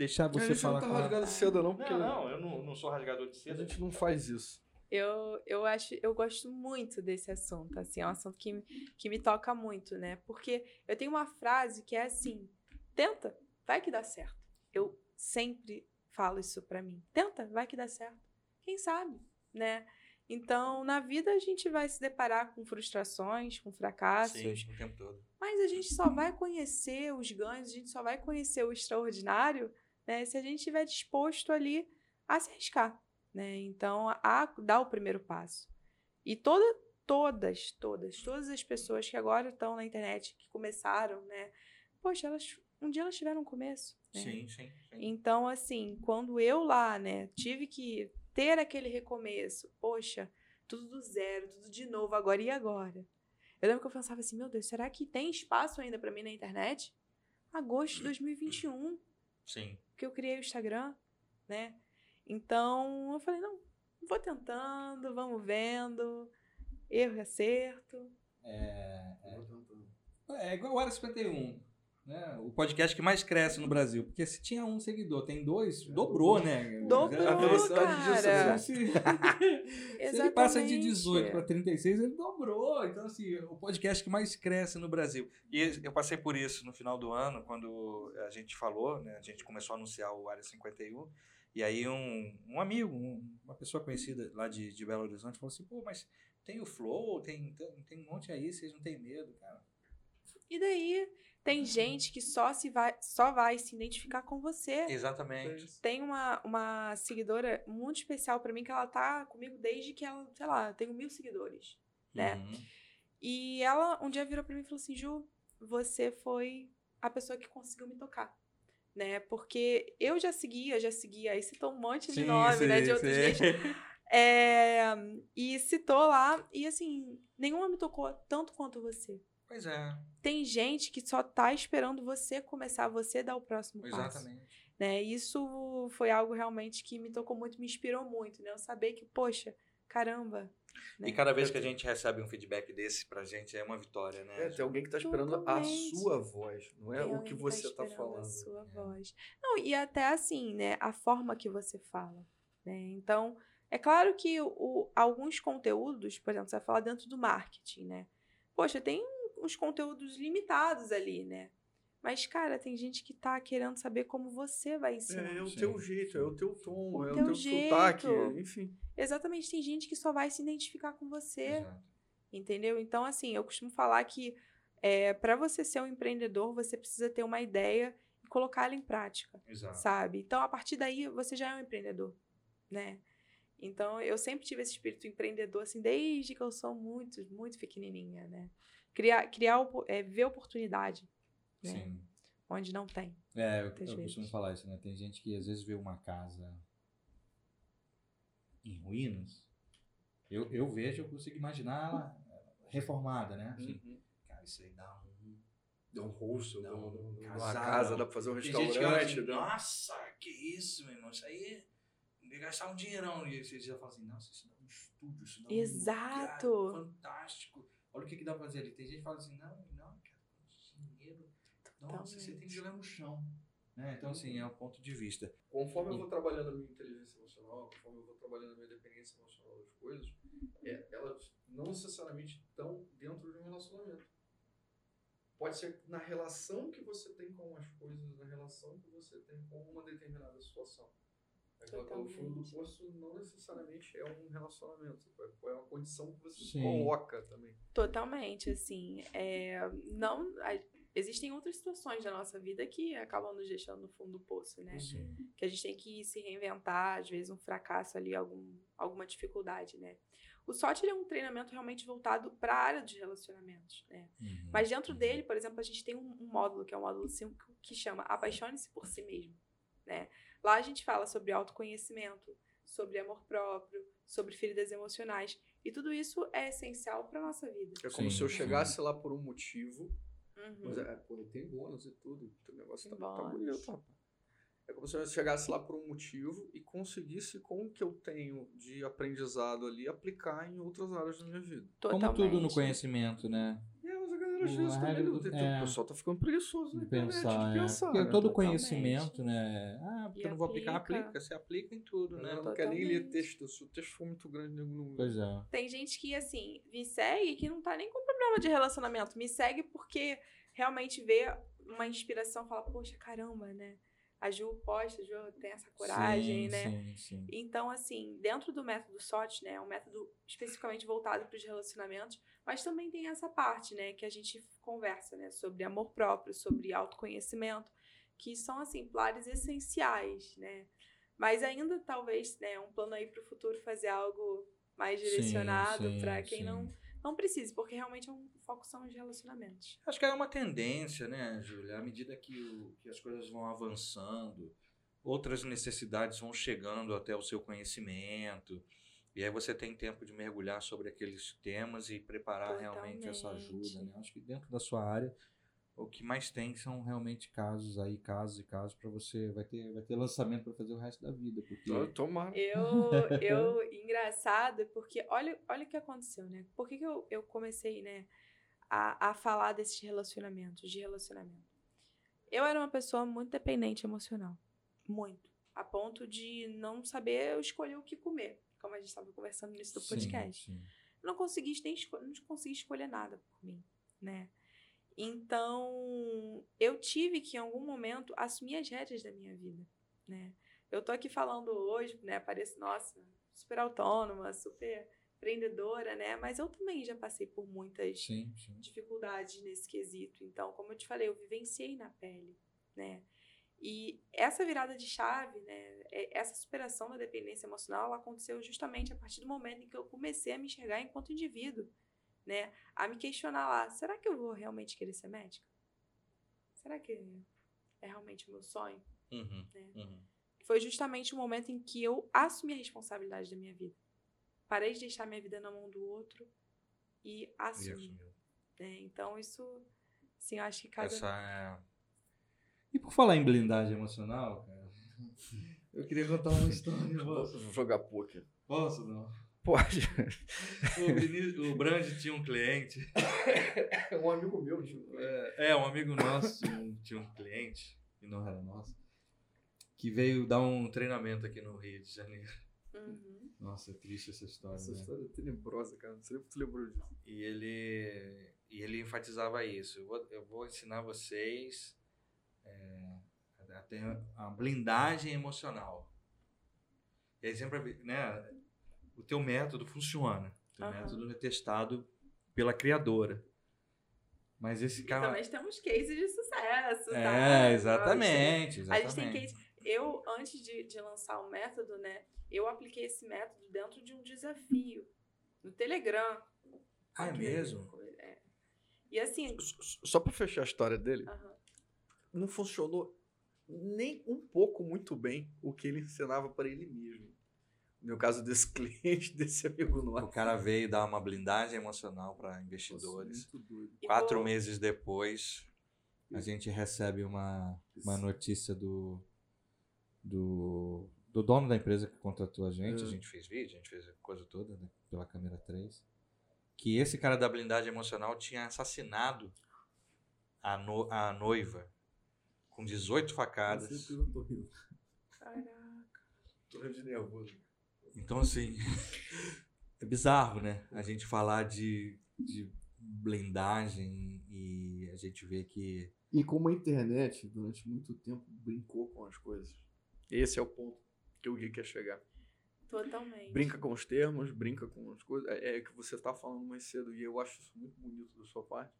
deixar você Você falar não tá com ela. rasgado seda não, porque Não, não, eu não, não sou rasgador de a seda. gente não faz isso. Eu, eu acho, eu gosto muito desse assunto, assim, é um assunto que, me- que me toca muito, né? Porque eu tenho uma frase que é assim: tenta, vai que dá certo. Eu sempre falo isso pra mim. Tenta, vai que dá certo. Quem sabe, né? Então, na vida a gente vai se deparar com frustrações, com fracassos, Sim, o tempo todo. mas a gente só vai conhecer os ganhos, a gente só vai conhecer o extraordinário, né, se a gente estiver disposto ali a se arriscar, né? Então, a dar o primeiro passo. E toda, todas, todas, todas as pessoas que agora estão na internet, que começaram, né? Poxa, elas um dia elas tiveram um começo, né? Sim, sim, sim. Então, assim, quando eu lá, né, tive que ter aquele recomeço, poxa, tudo do zero, tudo de novo, agora e agora? Eu lembro que eu pensava assim, meu Deus, será que tem espaço ainda pra mim na internet? Agosto de 2021, Sim. Que eu criei o Instagram, né? Então, eu falei, não, vou tentando, vamos vendo, erro e acerto. É igual o Área 51. Né? O podcast que mais cresce no Brasil. Porque se tinha um seguidor, tem dois, dobrou, né? Dobrou, A velocidade disso, cara. né? Se, se ele passa de Exatamente. 18 para 36, ele dobrou. Então, assim, o podcast que mais cresce no Brasil. E eu passei por isso no final do ano, quando a gente falou, né? A gente começou a anunciar o Área 51. E aí um, um amigo, um- uma pessoa conhecida lá de, de Belo Horizonte, falou assim, pô, mas tem o Flow, tem, tem, tem um monte aí, vocês não têm medo, cara. E daí, tem gente que só, se vai, só vai se identificar com você. Exatamente. Tem uma, uma seguidora muito especial pra mim, que ela tá comigo desde que ela, sei lá, eu tenho mil seguidores, né? Uhum. E ela um dia virou pra mim e falou assim: Ju, você foi a pessoa que conseguiu me tocar. Né? Porque eu já seguia, já seguia, aí citou um monte de nome, né? De outros gente. É, e citou lá, e assim, nenhuma me tocou tanto quanto você. Pois é, Tem gente que só tá esperando você começar, você dar o próximo passo exatamente. né? Isso foi algo realmente que me tocou muito, me inspirou muito, né? Eu saber que, poxa, caramba. né? E cada vez que a gente recebe um feedback desse pra gente é uma vitória, né? É, tem alguém que tá esperando a Totalmente. sua voz, não é Tem o que você tá esperando falando. A sua É. voz. Não, e até assim, né? A forma que você fala. Né? Então, é claro que o, alguns conteúdos, por exemplo, você vai falar dentro do marketing, né? Poxa, tem uns conteúdos limitados ali, né? Mas, cara, tem gente que tá querendo saber como você vai ensinar. É, é o Sim. teu jeito, é o teu tom, O é teu o teu jeito. sotaque, enfim. Exatamente, tem gente que só vai se identificar com você. Exato. Entendeu? Então, assim, eu costumo falar que é, para você ser um empreendedor, você precisa ter uma ideia e colocá-la em prática, Exato. sabe? Então, a partir daí, você já é um empreendedor, né? Então, eu sempre tive esse espírito empreendedor, assim, desde que eu sou muito, muito pequenininha, né? Criar, criar é, ver oportunidade, né? Sim. Onde não tem. É, eu, eu costumo falar isso, né? Tem gente que às vezes vê uma casa em ruínas. Eu, eu vejo, eu consigo imaginar ela reformada, né? Assim, Uhum. cara, isso aí dá um. Dá um rosto, Dá um um, uma casa, dá pra fazer um Tem gente restaurante. assim, nossa, que isso, meu irmão, isso aí ia gastar um dinheirão. E você já fala assim, nossa, isso dá um estúdio, isso dá um Exato. lugar fantástico. Olha o que, que dá pra fazer ali. Tem gente que fala assim, não, não, cara, dinheiro. Nossa, você tem que jogar no chão. Né? Então, assim, é um ponto de vista. Conforme eu vou trabalhando a minha inteligência emocional, conforme eu vou trabalhando a minha dependência emocional das coisas, é, elas não necessariamente estão dentro de um relacionamento. Pode ser na relação que você tem com as coisas, na relação que você tem com uma determinada situação. Que é o fundo do Totalmente. poço não necessariamente é um relacionamento, é uma condição que você Sim. coloca também. Totalmente, assim. é, não, a- existem outras situações da nossa vida que acabam nos deixando no fundo do poço, né? Sim. Que a gente tem que se reinventar, às vezes um fracasso ali, algum, alguma dificuldade, né? O SOT é um treinamento realmente voltado para a área dos relacionamentos, né? Uhum. Mas dentro dele, por exemplo, a gente tem um, um módulo, que é o módulo 5, que chama Apaixone-se por si mesmo, né? Lá a gente fala sobre autoconhecimento, sobre amor próprio, sobre feridas emocionais. E tudo isso é essencial para nossa vida. É como Sim, se eu sim. chegasse lá por um motivo Uhum. Mas é, pô, tem bônus e tudo. O negócio tá, tá bonito, rapaz. É como se eu chegasse lá por um motivo e conseguisse, com o que eu tenho de aprendizado ali, aplicar em outras áreas da minha vida. Como tudo no Totalmente. conhecimento, né? É, mas a galera às O vezes também. é. O pessoal tá ficando preguiçoso De internet, pensar, de é. pensar. Porque né? todo Totalmente. conhecimento, né? Ah, porque E eu não vou aplicar, aplica. Você aplica em tudo, né? não quer nem ler texto. Se o texto for muito grande, não Pois é. Tem gente que, assim, me segue que não tá nem com problema de relacionamento. Me segue porque realmente vê uma inspiração, fala, poxa, caramba, né? A Ju posta, a Ju tem essa coragem, sim, né? Sim, sim. Então, assim, dentro do método SOT, né, é um método especificamente voltado para os relacionamentos, mas também tem essa parte, né, que a gente conversa, né, sobre amor próprio, sobre autoconhecimento, que são, assim, pilares essenciais, né. Mas ainda, talvez, né, um plano aí para o futuro fazer algo mais direcionado para quem sim. não, não precise, porque realmente é um foco são os relacionamentos. Acho que é uma tendência, né, Júlia? À medida que, o- que as coisas vão avançando, outras necessidades vão chegando até o seu conhecimento. E aí você tem tempo de mergulhar sobre aqueles temas e preparar realmente essa ajuda. Totalmente. Né? Acho que dentro da sua área, o que mais tem são realmente casos aí, casos e casos para você. Vai ter, vai ter lançamento para fazer o resto da vida. Porque Então, Tomara. Eu, eu, engraçado, porque olha, olha o que aconteceu, né? Por que, que eu, eu comecei, né, a, a falar desses relacionamentos, de relacionamento? Eu era uma pessoa muito dependente emocional. Muito. A ponto de não saber escolher o que comer. Como a gente estava conversando no início do Sim, podcast. sim. não consegui nem esco- não consegui escolher nada por mim, né? Então, eu tive que em algum momento assumir as rédeas da minha vida, né? Eu tô aqui falando hoje, né, pareço, nossa, super autônoma, super empreendedora, né? Mas eu também já passei por muitas Sim, sim. dificuldades nesse quesito. Então, como eu te falei, eu vivenciei na pele, né? E essa virada de chave, né, é- essa superação da dependência emocional, ela aconteceu justamente a partir do momento em que eu comecei a me enxergar enquanto indivíduo, né? A me questionar lá, será que eu vou realmente querer ser médica? Será que é realmente o meu sonho? Uhum, Né? uhum. Foi justamente o momento em que eu assumi a responsabilidade da minha vida. Parei de deixar minha vida na mão do outro e E assumi. assumiu. né? Então, isso, assim, eu acho que cada... Essa é. E por falar em blindagem emocional, cara, eu queria contar uma história. Posso? Jogar poker. Posso não? Pode. O, Vinícius- o Brand tinha um cliente. um amigo meu, tipo, É, um amigo nosso tinha um, tinha um cliente, que não era nosso, que veio dar um treinamento aqui no Rio de Janeiro. Uhum. Nossa, é triste essa história. Essa né? história é tenebrosa, cara. Não sei se tu lembrou disso. E ele, e ele enfatizava isso. Eu vou, eu vou ensinar vocês é, a ter a blindagem emocional. E aí sempre, né, o teu método funciona. O teu Aham. método é testado pela criadora. Mas esse cara... também temos cases de sucesso, tá? É, exatamente, A gente tem exatamente. case... Eu, antes de, de lançar o método, né, eu apliquei esse método dentro de um desafio no Telegram. Ah, é mesmo? É. E assim... Só pra fechar a história dele, aham. não funcionou nem um pouco muito bem o que ele ensinava para ele mesmo. No caso desse cliente, desse amigo O nosso. cara veio dar uma blindagem emocional para investidores. Muito doido. E Quatro meses depois, a gente recebe uma, uma notícia do, do, do dono da empresa que contratou a gente. É. A gente fez vídeo, a gente fez a coisa toda né, pela câmera 3. Que esse cara da blindagem emocional tinha assassinado a, no- a noiva com 18 facadas. Eu tô rindo. Caraca. Tô rindo de nervoso. Então, assim, é bizarro, né? A gente falar de, de blindagem e a gente vê que. E como a internet, durante muito tempo, brincou com as coisas. Esse é o ponto que o Gui quer chegar. Totalmente. Brinca com os termos, brinca com as coisas. É, é que você tá falando mais cedo, e eu acho isso muito bonito da sua parte.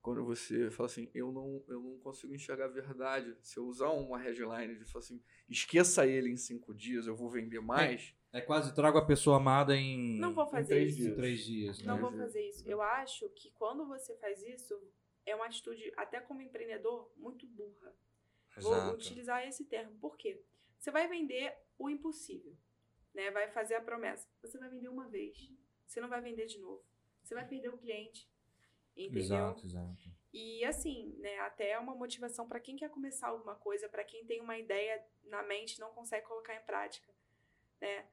Quando você fala assim, eu não, eu não consigo enxergar a verdade. Se eu usar uma headline de falar assim, esqueça ele em cinco dias, eu vou vender mais. É quase trago a pessoa amada em, Não vou fazer três isso. dias. três dias. Não né? vou fazer isso. Eu acho que quando você faz isso, é uma atitude, até como empreendedor, muito burra. Vou Exato. utilizar esse termo. Por quê? Você vai vender o impossível. Né? Vai fazer a promessa. Você vai vender uma vez. Você não vai vender de novo. Você vai perder o cliente. Entendeu? Exato, exato. E assim, né, até é uma motivação para quem quer começar alguma coisa, para quem tem uma ideia na mente e não consegue colocar em prática, né?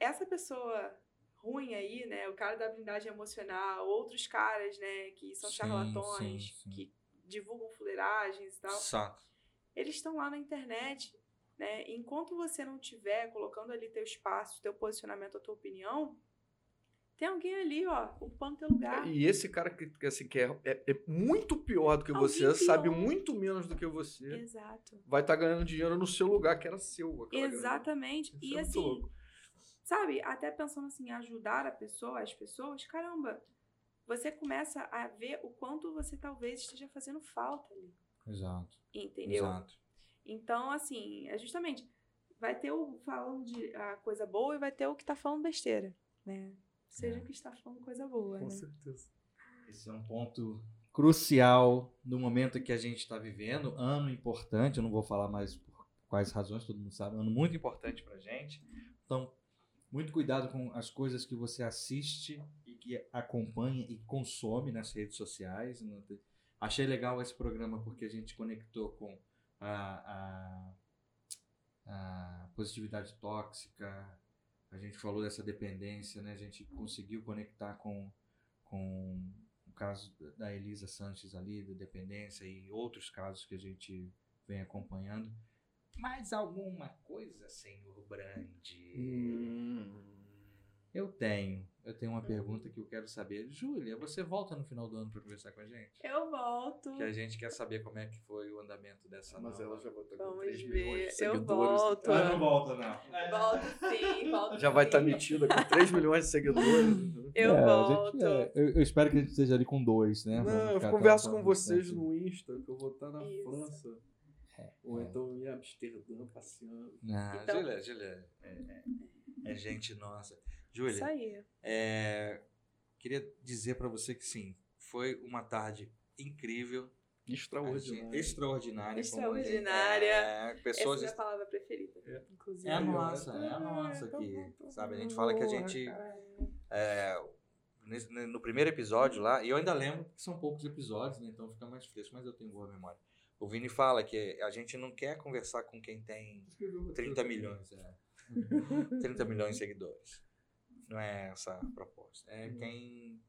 Essa pessoa ruim aí, né, o cara da blindagem emocional, outros caras, né, que são Sim, charlatões, sim, sim. que divulgam fuleiragens e tal, Exato. eles estão lá na internet, né? Enquanto você não tiver colocando ali teu espaço, teu posicionamento, a tua opinião, Tem alguém ali, ó, ocupando teu lugar. E esse cara que, assim, que é, é- é muito pior do que Alguém você, sabe pior. muito menos do que você, Exato. vai estar ganhando dinheiro no seu lugar, que era seu. Exatamente. E é assim, louco. Sabe, até pensando assim, ajudar a pessoa, as pessoas, caramba, você começa a ver o quanto você talvez esteja fazendo falta ali. Exato. Entendeu? Exato. Então, assim, é justamente, vai ter o falando de a coisa boa e vai ter o que tá falando besteira, né? Seja É. o que está falando coisa boa, Com né? certeza. Esse é um ponto crucial no momento que a gente está vivendo. Ano importante, eu não vou falar mais por quais razões, todo mundo sabe. Ano muito importante para gente. Então, muito cuidado com as coisas que você assiste e que acompanha e consome nas redes sociais. Tem- Achei legal esse programa porque a gente conectou com a, a, a positividade tóxica. A gente falou dessa dependência, né? A gente conseguiu conectar com, com o caso da Elisa Sanches ali, da dependência, e outros casos que a gente vem acompanhando. Mais alguma coisa, senhor Brandi? Hum. Eu tenho. Eu tenho uma pergunta que eu quero saber. Júlia, você volta no final do ano para conversar com a gente? Eu volto. Que a gente quer saber como é que foi o andamento dessa Mas nova- ela já estar com Vamos 3 ver. milhões de Eu seguidores. volto. Ah, não volta, não. Volto sim, volto Já vai estar sim. metida com 3 milhões de seguidores. Eu É, volto. gente- é, eu, eu espero que a gente esteja ali com dois, né? Não, eu converso com vocês no Insta, que eu vou estar na Isso. França. É, Ou é. então em Amsterdã passeando. Ah, Então- Júlia, Júlia, é, é- é gente nossa. Júlia, Isso aí. é, queria dizer para você que sim, foi uma tarde incrível, a extraordinária. como- Extraordinária. É, pessoas Essa é a minha palavra preferida, É. inclusive. É a nossa, é a nossa aqui, sabe? A gente fala que a gente é, no primeiro episódio lá, e eu ainda lembro que são poucos episódios, né? Então fica mais fresco, mas eu tenho boa memória. O Vini fala que a gente não quer conversar com quem tem 30 milhões, é. 30 milhões de seguidores. Não é essa a proposta. É quem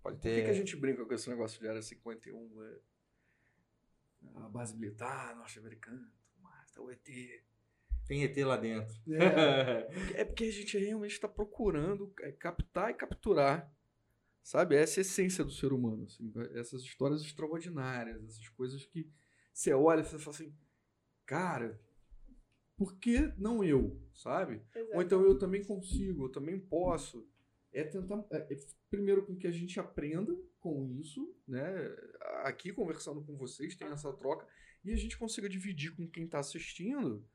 pode Por ter. que, que a gente brinca com esse negócio de área 51? né? A base militar norte-americana, tudo mais, tá o ET. Tem ET lá dentro. É porque a gente realmente está procurando é, captar e capturar, sabe? Essa é a essência do ser humano, assim, essas histórias extraordinárias, essas coisas que você olha e você fala assim, cara, por que não eu, sabe? Exato. Ou então eu também consigo, eu também posso. É tentar, é, é, primeiro, com que a gente aprenda com isso, né? Aqui conversando com vocês, tem essa troca, e a gente consiga dividir com quem está assistindo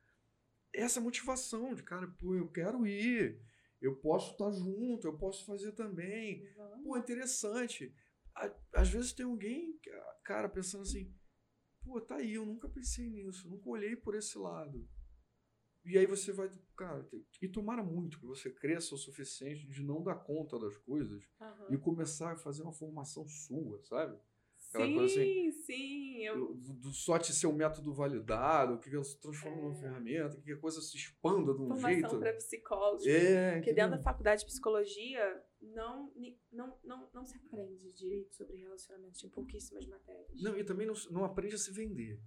essa motivação de, cara, pô, eu quero ir, eu posso estar junto, eu posso fazer também. Vamos. Pô, interessante. Às vezes tem alguém, cara, pensando assim, pô, tá aí, eu nunca pensei nisso, nunca olhei por esse lado. E aí você vai, cara, e tomara muito que você cresça o suficiente de não dar conta das coisas Aham. e começar a fazer uma formação sua, sabe? Aquela Sim, coisa assim, sim. Eu, Do, do ser um método validado, que ela se transforma numa É. ferramenta, que a coisa se expanda de um formação jeito. para psicólogos. É, Porque dentro da faculdade de psicologia não, não, não, não se aprende direito sobre relacionamentos, tem pouquíssimas matérias. Não, e também não, não aprende a se vender.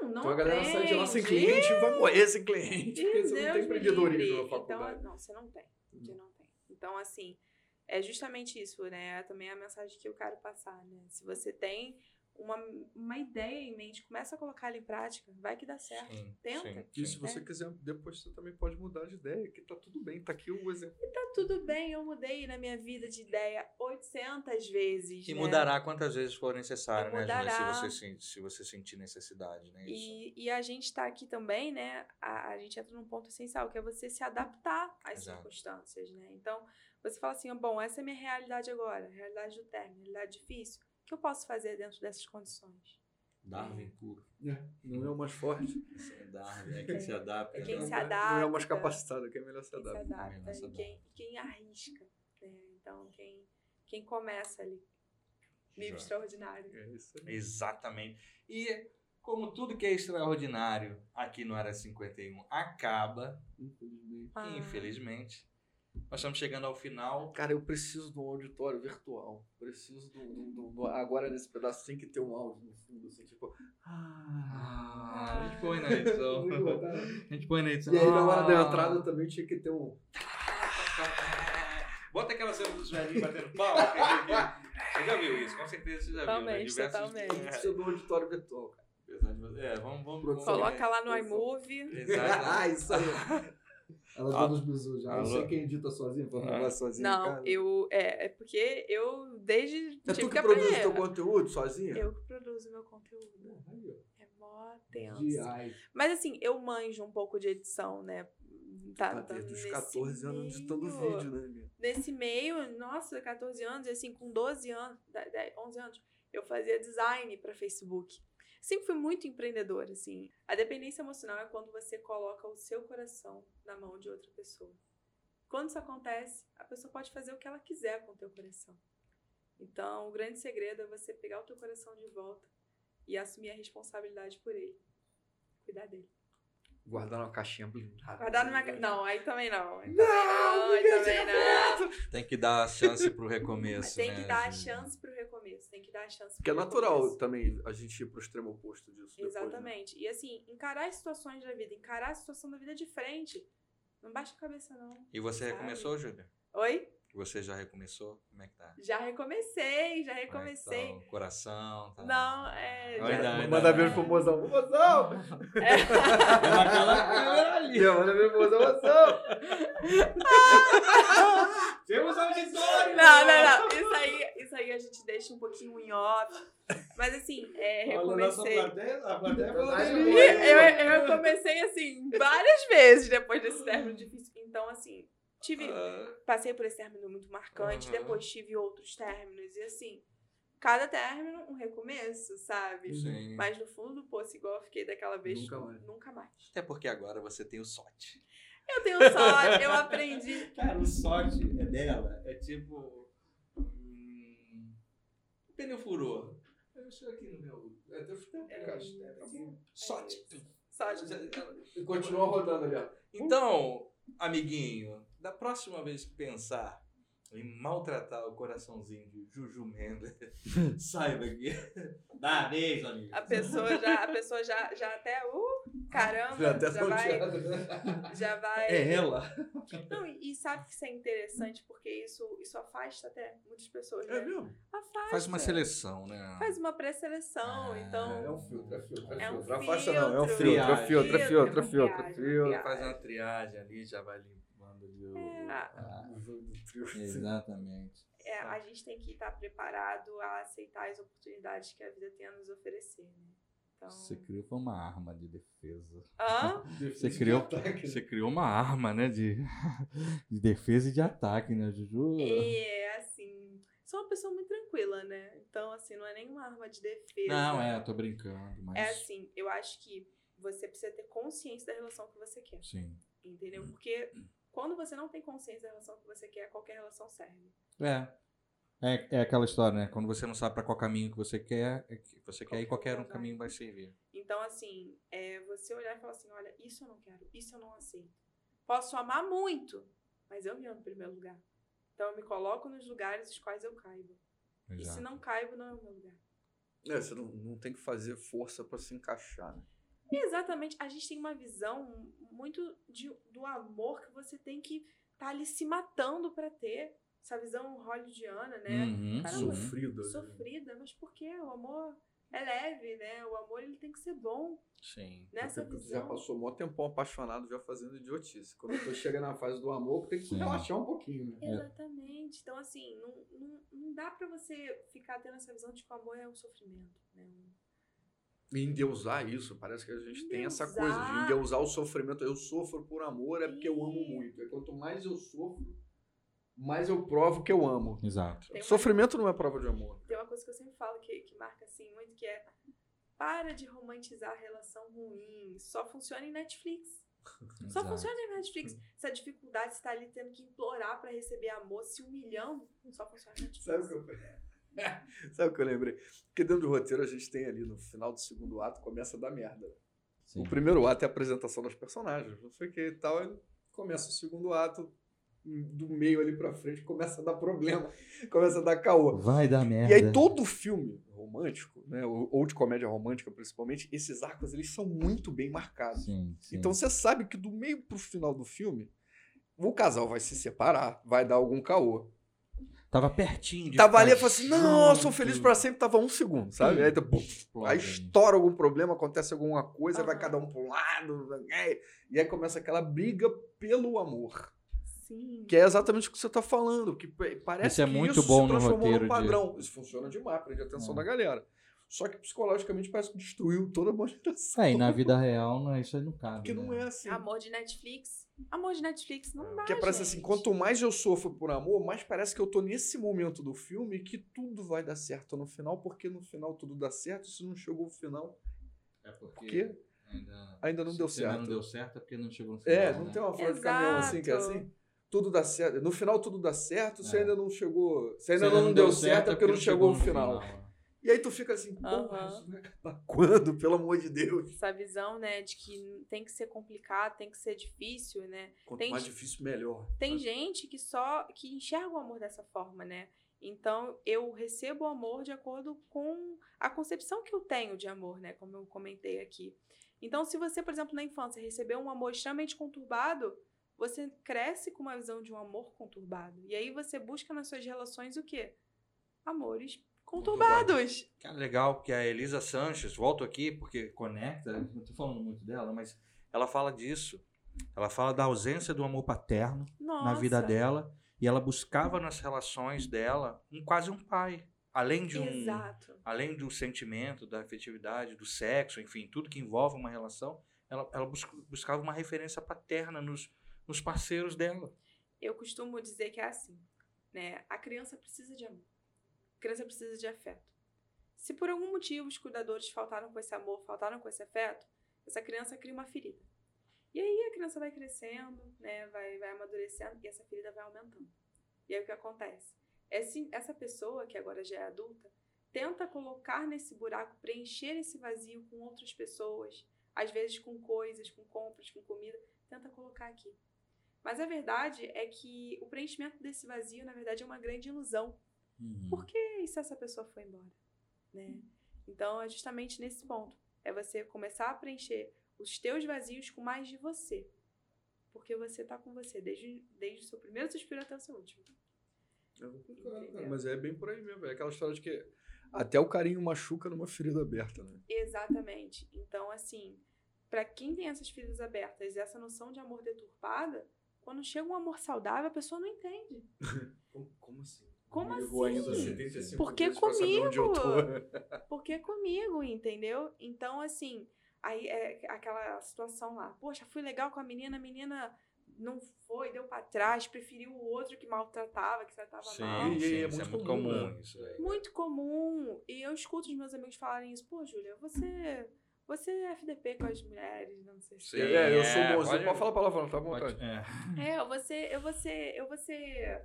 não, não então a galera sai de lá sem aprende. cliente e vai morrer sem cliente. Porque Deus você não tem empreendedorismo na faculdade. Então, não, você não tem. Você não tem. Então, assim, é justamente isso, né? É também a mensagem que eu quero passar, né? Se você tem uma, uma ideia em mente, começa a colocar ela em prática, vai que dá certo. Sim, Tenta. sim, E se você É. quiser, depois você também pode mudar de ideia, que tá tudo bem. Tá aqui o exemplo. Tá tudo bem, eu mudei na minha vida de ideia 800 vezes. E né? mudará quantas vezes for necessário, E né. Se você, se você sentir necessidade, né? Isso. E, e a gente tá aqui também, né? A, a gente entra num ponto essencial, que é você se adaptar às Exato. circunstâncias, né? Então, você fala assim, bom, essa é a minha realidade agora, realidade do término, realidade difícil. O que eu posso fazer dentro dessas condições? Darwin puro. Não é o mais forte. Esse é Darwin, é quem se adapta. É quem né? se Não é o adapta. mais capacitado, quem é melhor se Quem se adapta. adapta e quem, quem arrisca, né? Então, quem, quem começa ali. Livro extraordinário. É isso aí. Exatamente. E como tudo que é extraordinário aqui no Área 51 acaba, Infelizmente. Ah. infelizmente, nós estamos chegando ao final. Cara, eu preciso de um auditório virtual. Preciso do, do- do- do- Agora nesse pedaço tem que ter um áudio no fundo, assim, tipo. Ah, a gente põe na edição. A gente põe na edição. E aí na hora da Ah. entrada também tinha que ter um. Bota aquela cena dos velhinhos batendo que- que- Você já viu isso, com certeza você já Totalmente, viu. Né? totalmente. É, Isso é do auditório virtual, cara. apesar de você- é, vamos, vamos, vamos Coloca lá no iMovie. ah, Exato. isso aí. Ela Ah. dando os bisus já. Eu Alô? sei quem edita sozinho, pra Ah. gravar sozinho. Não, cara. eu. É, é porque eu desde. É tu que aprender. produz teu conteúdo sozinha? Eu que produzo meu conteúdo. É mó tenso. Mas assim, eu manjo um pouco de edição, né? Tá, Ah, tá desde os nesse 14 anos editando meio. vídeo, né, minha? Nesse meio, nossa, 14 anos, e assim, com 12 anos, 10, 11 anos, eu fazia design para Facebook. Sempre fui muito empreendedora, assim. A dependência emocional é quando você coloca o seu coração na mão de outra pessoa. Quando isso acontece, a pessoa pode fazer o que ela quiser com o teu coração. Então, o grande segredo é você pegar o teu coração de volta e assumir a responsabilidade por ele. Cuidar dele. Guardar numa caixinha blindada. Guardar numa... ca- Não, aí também não. Aí Não, também não, aí também não. Tem que dar a chance pro recomeço. Tem que né, dar a chance pro recomeço. Tem que dar a chance Porque é natural recomeço. também a gente ir pro extremo oposto disso. depois, né? Exatamente. E assim, encarar as situações da vida, encarar a situação da vida de frente. Não baixa a cabeça, não. E você Sabe? recomeçou, Júlia? Oi? Você já recomeçou? Como é que tá? Já recomecei, já Como é que recomecei. tá o coração, tá? Não, é. Já- Dai. Manda beijo pro mozão. Mozão! É. Aquela ali. Manda beijo pro mozão, mozão! Temos auditório! Não, não, não. Isso aí, isso aí a gente deixa um pouquinho em off. Mas assim, é, recomecei. plateia, a plateia falou Ai, dele. E eu, eu comecei assim, várias vezes depois desse término difícil. Então, assim, tive. Ah, Passei por esse término muito marcante, Aham. depois tive outros términos. E assim, cada término um recomeço, sabe? sim. Mas no fundo do poço, igual eu fiquei daquela vez, Nunca mais. Nunca mais. Até porque agora você tem o SOT. Eu tenho sorte, eu aprendi. Cara, o sorte é dela. É tipo. hum, O pneu furou. Eu estou aqui no meu. É, deve ter um caixa, né? Tá. SOT. Sorte. E continua rodando ali, ó. Então, amiguinho, da próxima vez que pensar em maltratar o coraçãozinho de Juju Mendes, saiba que. Dá beijo, amigo. A pessoa já, a pessoa já, já até. Uh, caramba, Já até já vai. Já vai. É ela. Não, e, e sabe que isso é interessante, porque isso, isso afasta até muitas pessoas, né? É mesmo? Afasta. Faz uma seleção, né? Faz uma pré-seleção, Ah, então. É um filtro, é filtro, é É um filtro. Não afasta não, é um filtro. filtro, é filtro, é filtro, é Filtro, filtro, é filtro. triagem. Faz uma triagem ali, já vai limpando ali o. É. Ah, O jogo do trio. Exatamente. É, a gente tem que estar preparado a aceitar as oportunidades que a vida tem a nos oferecer, né? Então. Você criou foi uma arma de defesa. Hã? Você criou, Ataque. você criou uma arma, né? De, de defesa e de ataque, né, Juju? É, assim. Sou uma pessoa muito tranquila, né? Então, assim, não é nenhuma arma de defesa. Não, é, eu tô brincando, mas. É assim, eu acho que você precisa ter consciência da relação que você quer. Sim. Entendeu? Porque quando você não tem consciência da relação que você quer, qualquer relação serve. É. É, é aquela história, né? Quando você não sabe pra qual caminho que você quer, é que você quer ir, qualquer um caminho vai servir. Então, assim, é você olhar e falar assim: olha, isso eu não quero, isso eu não aceito. Posso amar muito, mas eu me amo em primeiro lugar. Então, eu me coloco nos lugares os quais eu caibo. E se Exato. não caibo, não é o meu lugar. É, você não, não tem que fazer força pra se encaixar, né? E exatamente, a gente tem uma visão muito de- do amor que você tem que estar ali se matando pra ter. Essa visão hollywoodiana, né? Uhum, Caramba. Sofrida. né? Sofrida, mas por quê? O amor é leve, né? O amor ele tem que ser bom. Sim. Nessa Porque tu visão. já passou mó tempão apaixonado já fazendo idiotice. Quando tu chega na fase do amor, tem que Sim. relaxar um pouquinho, né? Exatamente. Então, assim, não, não, não dá pra você ficar tendo essa visão de que o amor é um sofrimento. Né? E endeusar isso, parece que a gente tem essa Endeusar. coisa de endeusar o sofrimento. Eu sofro por amor, é porque eu amo muito. E quanto mais eu sofro, mais eu provo que eu amo. Exato. Uma- Sofrimento não é prova de amor. Tem uma coisa que eu sempre falo que, que marca assim muito, que é para de romantizar a relação ruim. Só funciona em Netflix. Só Exato. funciona em Netflix. Essa dificuldade, você tá ali tendo que implorar pra receber amor, se humilhando, só funciona em Netflix. Sabe o que eu... Sabe o que eu lembrei? Porque dentro do roteiro a gente tem ali no final do segundo ato, começa a dar merda. Sim. O primeiro ato é a apresentação dos personagens, não sei o que e tal. Aí começa o segundo ato, do meio ali pra frente, começa a dar problema, começa a dar caô. Vai dar merda. E aí todo filme romântico, né, ou ou de comédia romântica principalmente, esses arcos eles são muito bem marcados. Sim, sim. Então você sabe que do meio pro final do filme O casal vai se separar, vai dar algum caô. Tava pertinho de Tava ali e falou assim: não, eu sou feliz pra sempre, tava um segundo, sabe? Aí, pum, Explode. aí estoura algum problema, acontece alguma coisa, vai Aham. cada um pro lado, né? e aí começa aquela briga pelo amor. Sim. Que é exatamente o que você tá falando. Que pa- parece Isso é que muito isso bom se no transformou roteiro num de- padrão. Isso funciona demais, prende a atenção É. da galera. Só que psicologicamente parece que destruiu toda a boa geração. É, e na vida real não, isso aí não cabe. Porque não né? é assim. Amor de Netflix. Amor de Netflix não dá. Porque parece assim, gente. quanto mais eu sofro por amor, mais parece que eu tô nesse momento do filme que tudo vai dar certo no final, porque no final tudo dá certo, se não chegou ao final, É porque porque ainda, ainda não deu se ainda certo. não deu certo é porque não chegou no final. É, né? não tem uma frase de caminhão assim que é assim? Tudo dá certo. No final tudo dá certo, se É. ainda não chegou. Se Se ainda não, deu certo é porque não chegou ao final. né? E aí tu fica assim, porra, Aham. isso vai acabar quando? Pelo amor de Deus. Essa visão, né, de que tem que ser complicado, tem que ser difícil, né? Quanto Tem- mais difícil, melhor. Tem gente que só que enxerga o amor dessa forma, né? Então eu recebo o amor de acordo com a concepção que eu tenho de amor, né? Como eu comentei aqui. Então, se você, por exemplo, na infância recebeu um amor extremamente conturbado, você cresce com uma visão de um amor conturbado. E aí você busca nas suas relações o quê? Amores conturbados. Cara, legal, porque a Elisa Sanches, volto aqui porque conecta, não tô falando muito dela, mas ela fala disso. Ela fala da ausência do amor paterno Nossa. na vida dela e ela buscava nas relações dela um quase um pai, além de um Exato. além do sentimento, da afetividade, do sexo, enfim, tudo que envolve uma relação, ela, ela bus- buscava uma referência paterna nos, nos parceiros dela. Eu costumo dizer que é assim, né? A criança precisa de amor. Criança precisa de afeto. Se por algum motivo os cuidadores faltaram com esse amor, faltaram com esse afeto, essa criança cria uma ferida. E aí a criança vai crescendo, né? Vai, vai amadurecendo e essa ferida vai aumentando. E aí o que acontece? Essa pessoa, que agora já é adulta, tenta colocar nesse buraco, preencher esse vazio com outras pessoas, às vezes com coisas, com compras, com comida, tenta colocar aqui. Mas a verdade é que o preenchimento desse vazio, na verdade, é uma grande ilusão. Uhum. Por que e se essa pessoa foi embora? Né? Então, é justamente nesse ponto. É você começar a preencher os teus vazios com mais de você. Porque você tá com você desde, desde o seu primeiro suspiro até o seu último. Entendeu? Mas é bem por aí mesmo. É aquela história de que até o carinho machuca numa ferida aberta, né? Exatamente. Então, assim, para quem tem essas feridas abertas e essa noção de amor deturpada, quando chega um amor saudável, a pessoa não entende. Como, como assim? Como Eu vou ainda assim? 75 Por que eu tô. Porque comigo, entendeu? Então, assim, aí é aquela situação lá. Poxa, fui legal com a menina, a menina não foi, deu pra trás, preferiu o outro que maltratava, que tratava mal. sim, é isso muito comum, né? isso daí. Muito comum. E eu escuto os meus amigos falarem isso. Pô, Júlia, você, você é FDP com as mulheres, não sei se... Sim. É, eu sou É, bonzinho. pode- Pode falar palavrão, tá à Pode- vontade. é. É, eu vou ser, eu vou ser, eu vou ser...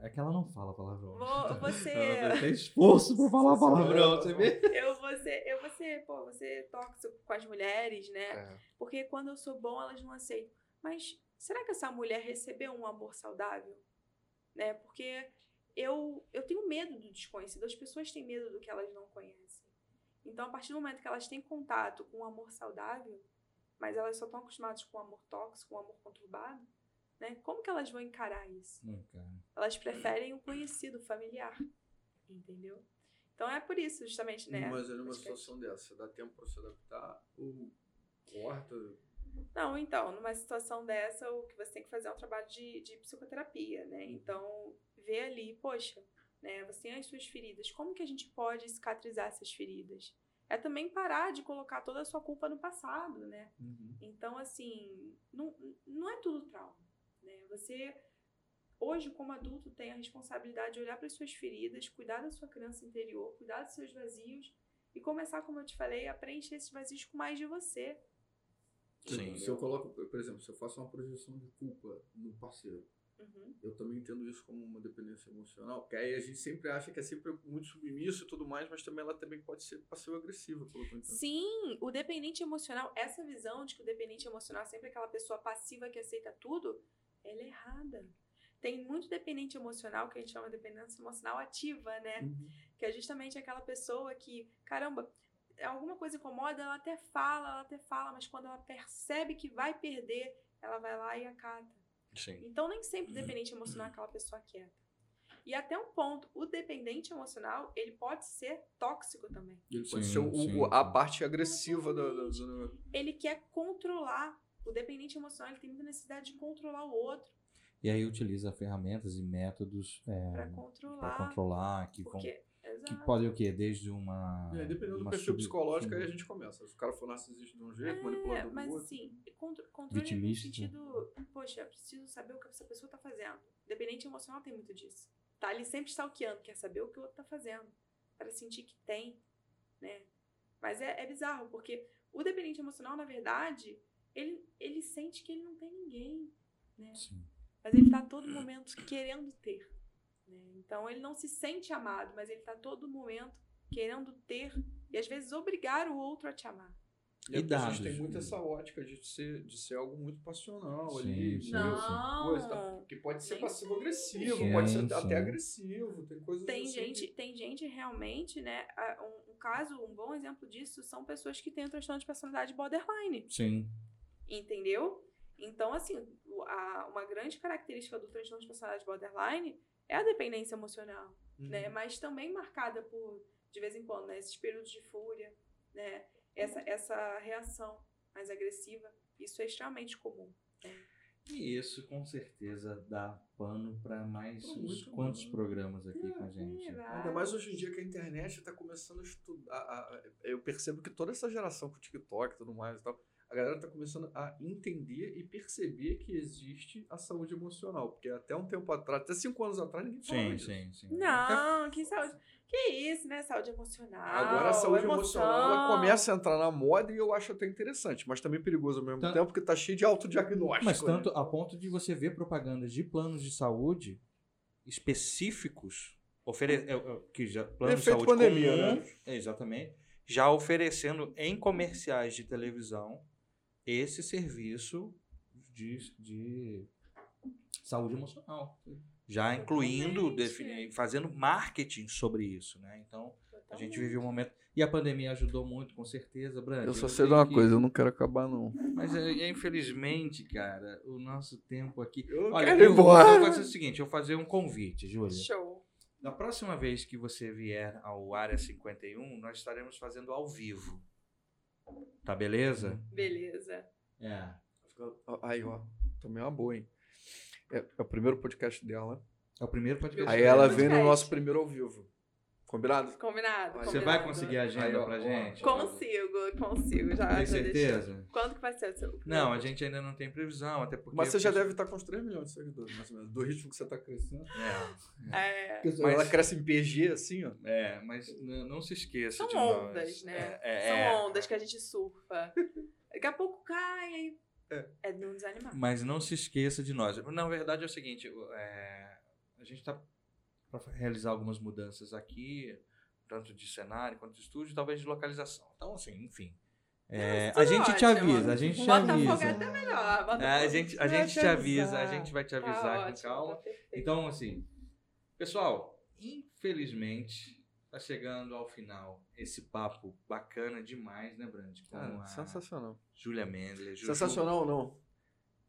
É que ela não fala palavrão. Vou, ser... Ela tem esforço pra falar palavrão, você vê? Eu vou ser, eu vou ser, pô, vou ser tóxico com as mulheres, né? É. Porque quando eu sou bom, elas não aceitam. Mas será que essa mulher recebeu um amor saudável? Né? Porque eu, eu tenho medo do desconhecido. As pessoas têm medo do que elas não conhecem. Então, a partir do momento que elas têm contato com um amor saudável, mas elas só estão acostumadas com um amor tóxico, com um amor conturbado, né? Como que elas vão encarar isso? Não, cara. Elas preferem o conhecido, o familiar. Entendeu? Então é por isso, justamente, né? Mas numa que é- situação dessa, dá tempo pra se adaptar ou corta? Não, então, numa situação dessa, o que você tem que fazer é um trabalho de, de psicoterapia, né? Então, ver ali, poxa, né, você tem as suas feridas, como que a gente pode cicatrizar essas feridas? É também parar de colocar toda a sua culpa no passado, né? Então, assim, não, não é tudo trauma, né? Você, hoje, como adulto, tem a responsabilidade de olhar para as suas feridas, cuidar da sua criança interior, cuidar dos seus vazios e começar, como eu te falei, a preencher esses vazios com mais de você. Sim. Se eu coloco, por exemplo, se eu faço uma projeção de culpa no parceiro, Uhum. eu também entendo isso como uma dependência emocional, porque aí a gente sempre acha que é sempre muito submisso e tudo mais, mas também ela também pode ser passivo-agressiva, pelo que. Sim, o dependente emocional, essa visão de que o dependente emocional é sempre aquela pessoa passiva que aceita tudo, ela é errada. Tem muito dependente emocional que a gente chama de dependência emocional ativa, né? Uhum. Que é justamente aquela pessoa que, caramba, alguma coisa incomoda, ela até fala, ela até fala, mas quando ela percebe que vai perder, ela vai lá e acata. Sim. Então, nem sempre o dependente emocional é aquela pessoa quieta. E até um ponto, o dependente emocional, ele pode ser tóxico também. Ele pode Sim, ser o- o- a parte agressiva da, da, da- Ele quer controlar. O dependente emocional, ele tem muita necessidade de controlar o outro E aí utiliza ferramentas e métodos é, pra para controlar. controlar, que, vão, Porque, que exato. podem o quê? Desde uma. É, dependendo do uma perfil sub- psicológico, aí a gente começa. Se o cara for narcisista de um jeito, É, manipulador do mas outro. assim, contro controle Vitimista. no sentido, poxa, eu preciso saber o que essa pessoa tá fazendo. Dependente emocional tem muito disso. Tá ali sempre stalkeando, quer saber o que o outro tá fazendo. Para sentir que tem, né? Mas é, é bizarro, porque o dependente emocional, na verdade, ele, ele sente que ele não tem ninguém, né? Sim. Mas ele tá a todo momento querendo ter. Né? Então ele não se sente amado, mas ele tá a todo momento querendo ter e às vezes obrigar o outro a te amar. E a dados, gente tem muito essa ótica de ser, de ser algo muito passional Sim, ali. sim? Não. Coisa, tá? Que pode ser passivo-agressivo, pode ser Sim, até agressivo. Tem coisas Tem assim gente, que- tem gente realmente, né? a- Um, um caso, um bom exemplo disso são pessoas que têm o transtorno de personalidade borderline, Sim. entendeu? Então, assim, a- uma grande característica do transtorno de personalidade borderline é a dependência emocional, Uhum. né? Mas também marcada por, de vez em quando, né? esses períodos de fúria, né? Essa, essa reação mais agressiva, isso é extremamente comum. E isso com certeza dá pano para mais Pô, uns quantos bom. programas aqui com a gente. Ainda mais hoje em dia que a internet está começando a estudar. a- a- eu percebo que toda essa geração com o TikTok e tudo mais e tal, a galera está começando a entender e perceber que existe a saúde emocional. Porque até um tempo atrás, até cinco anos atrás, ninguém falava Sim, disso. sim, sim. Não, que saúde. Que isso, né? Saúde emocional. Agora a saúde emoção. emocional ela começa a entrar na moda e eu acho até interessante, mas também perigoso ao mesmo Tanto- tempo, porque tá cheio de autodiagnóstico. Mas né? tanto a ponto de você ver propagandas de planos de saúde específicos, ofere é, é, que já planos de Efeito saúde pandemia, comum, né? exatamente, já oferecendo em comerciais de televisão esse serviço de, de saúde emocional, já incluindo, defini- fazendo marketing sobre isso, né? Então a gente viveu um momento e a pandemia ajudou muito, com certeza, Brandi. Eu só sei de uma que- coisa, eu não quero acabar, não. mas é, é, infelizmente, cara, o nosso tempo aqui. Eu Olha, quero ir eu vou embora. fazer o seguinte: eu vou fazer um convite, Júlia. Show. Da próxima vez que você vier ao Área 51, nós estaremos fazendo ao vivo. Tá beleza? Beleza. É. Aí, ó, também é uma boa, hein? É, é o primeiro podcast dela. É o primeiro podcast. Aí ela Podcast. vem no nosso primeiro ao vivo. Combinado? Combinado. Você combinado. vai conseguir a agenda Aí, ó, pra gente? Consigo, consigo. Já, Tem já deixei. certeza? Quando que vai ser o seu? Não, a gente ainda não tem previsão, até porque. Mas você já deve estar com uns 3 milhões de seguidores, mais ou menos. Do ritmo que você tá crescendo. É, É, Mas- ela cresce em PG, assim, ó. é, mas não se esqueça são de nós. ondas, né? É, São é, ondas que a gente surfa. Daqui a pouco cai, aí. É. É de não desanimar. Mas não se esqueça de nós. Na verdade é o seguinte, é, a gente está para realizar algumas mudanças aqui, tanto de cenário quanto de estúdio, talvez de localização. Então, assim, enfim. É, a gente te ótimo. avisa, a gente te Botafogo avisa. é até melhor. Botafogo. É, a gente, a Vai gente te avisa, a gente vai te Tá avisar com ótimo, calma. tá. Então, assim, pessoal, infelizmente, tá chegando ao final esse papo bacana demais, né, Brand? Com Cara, a sensacional. Júlia Mendler. Juju- Sensacional não.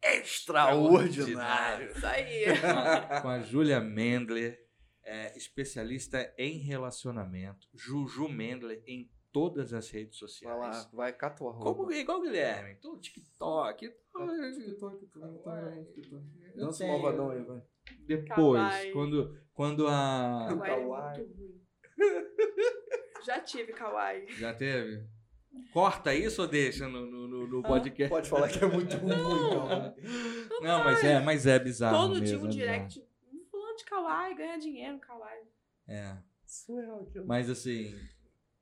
Extraordinário. Isso aí. com a- com a Júlia Mendler, é, especialista em relacionamento. Juju Mendler em todas as redes Vai sociais. lá, vai, cata o arroba. Como, igual o Guilherme, todo TikTok. Dá esse malvadão aí, vai. Depois, Kawaii. quando, quando a. Kawaii é Kawaii. muito ruim. Já tive kawaii. Já teve? Corta isso ou deixa no, no, no- no podcast? Pode falar que é muito ruim, então. né? Não, mas é, mas é bizarro. Todo mesmo, dia é um bizarro. direct. Kawaii, ganha dinheiro kawaii. É. Surreal aquilo. Mas assim,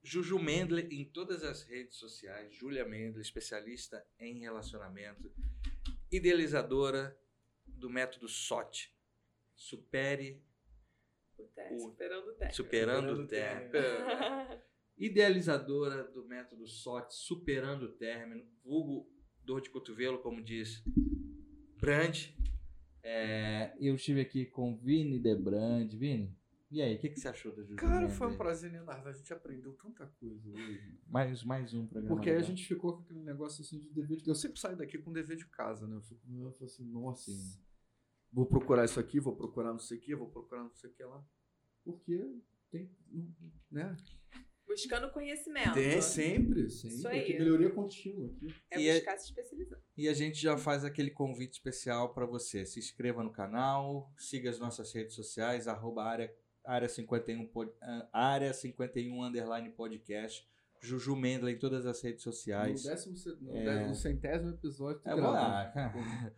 Juju Mendler em todas as redes sociais, Júlia Mendler, especialista em relacionamento, idealizadora do método SOT. Supere, O teste, O- superando o teste. superando Superando o término. Idealizadora do método SOT, superando o término, vulgo dor de cotovelo, como diz Brand. É, eu estive aqui com Vini Debrand. Vini, e aí, o que, que você achou da Juju Cara, foi um prazer inenarrável. A gente aprendeu tanta coisa hoje. Mais, mais um programa. Porque aí a gente ficou com aquele negócio assim de dever de... Eu sempre saio daqui com dever de casa, né? Eu fico eu falo assim, nossa. vou procurar isso aqui, vou procurar não sei o que, vou procurar não sei o que lá. Porque tem, né? Buscando conhecimento. Tem sempre, sempre. Isso aí. Melhoria contínua aqui. É E é- buscar se especializar. E a gente já faz aquele convite especial para você. Se inscreva no canal, siga as nossas redes sociais, arroba área, área 51, pod- ah, área 51 underline podcast. Juju Mendler em todas as redes No sociais. décimo, ce- no É. décimo centésimo episódio, É, grava. ah, cara.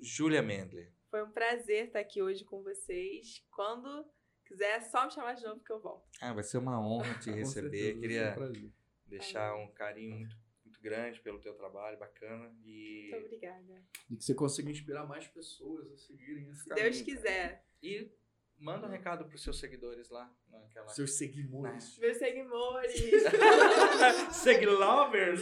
Júlia Mendler. Foi um prazer estar aqui hoje com vocês. Quando quiser, é só me chamar de novo que eu volto. Ah, vai ser uma honra te receber. um Queria deixar um carinho muito, muito grande pelo teu trabalho, bacana. E, Muito obrigada. E que você consiga inspirar mais pessoas a seguirem esse Se caminho. Deus quiser. e manda um recado para os seus seguidores lá. Naquela... Seus seguidores. Meus seguidores. Seguilovers!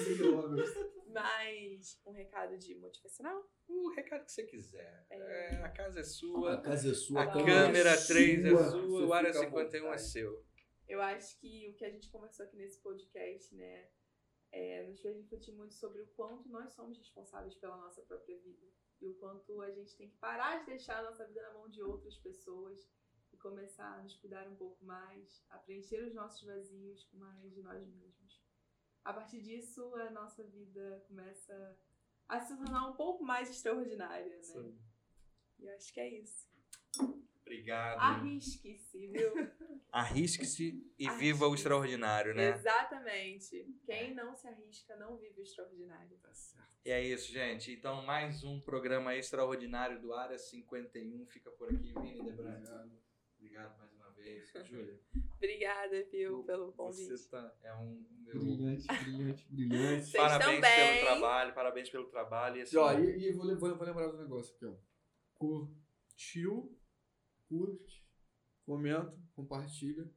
Mas um recado de motivacional? O recado que você quiser. É. É, a casa é A sua. casa é sua. A câmera câmera é 3 é sua, sua, você o área fica à 51 é seu. Eu acho que o que a gente conversou aqui nesse podcast, né, é, nos fez refletir muito sobre o quanto nós somos responsáveis pela nossa própria vida. E o quanto a gente tem que parar de deixar a nossa vida na mão de outras pessoas começar a nos cuidar um pouco mais, a preencher os nossos vazios com mais de nós mesmos. A partir disso, a nossa vida começa a se tornar um pouco mais extraordinária, né? E eu acho que é isso. Obrigado. Arrisque-se, viu? Arrisque-se e Arrisque-se. viva o extraordinário, né? Exatamente. Quem não se arrisca não vive o extraordinário. Tá certo. E é isso, gente. Então, mais um programa extraordinário do Área 51 fica por aqui. Vini Debrante. Obrigado. Mais uma vez. Júlia, Obrigada, viu, pelo convite. Você tá é um meu... brilhante, brilhante, brilhante. Vocês Parabéns pelo trabalho, parabéns pelo trabalho. E, assim, E, ó, e, e eu vou, vou, vou lembrar do negócio aqui, ó. Curtiu, curte, comenta, compartilha.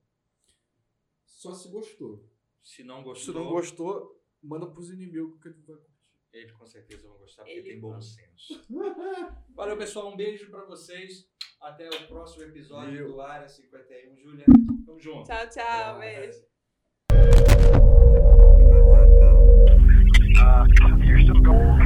Só se gostou. se não Se gostou, não gostou, manda pros inimigos que ele vai curtir. eles com certeza vão gostar, porque Ele tem bom senso. Valeu, pessoal. Um beijo pra vocês. Até o próximo episódio Valeu. do Área 51. Júlia, tamo junto. Tchau, tchau. Beijo. Uh,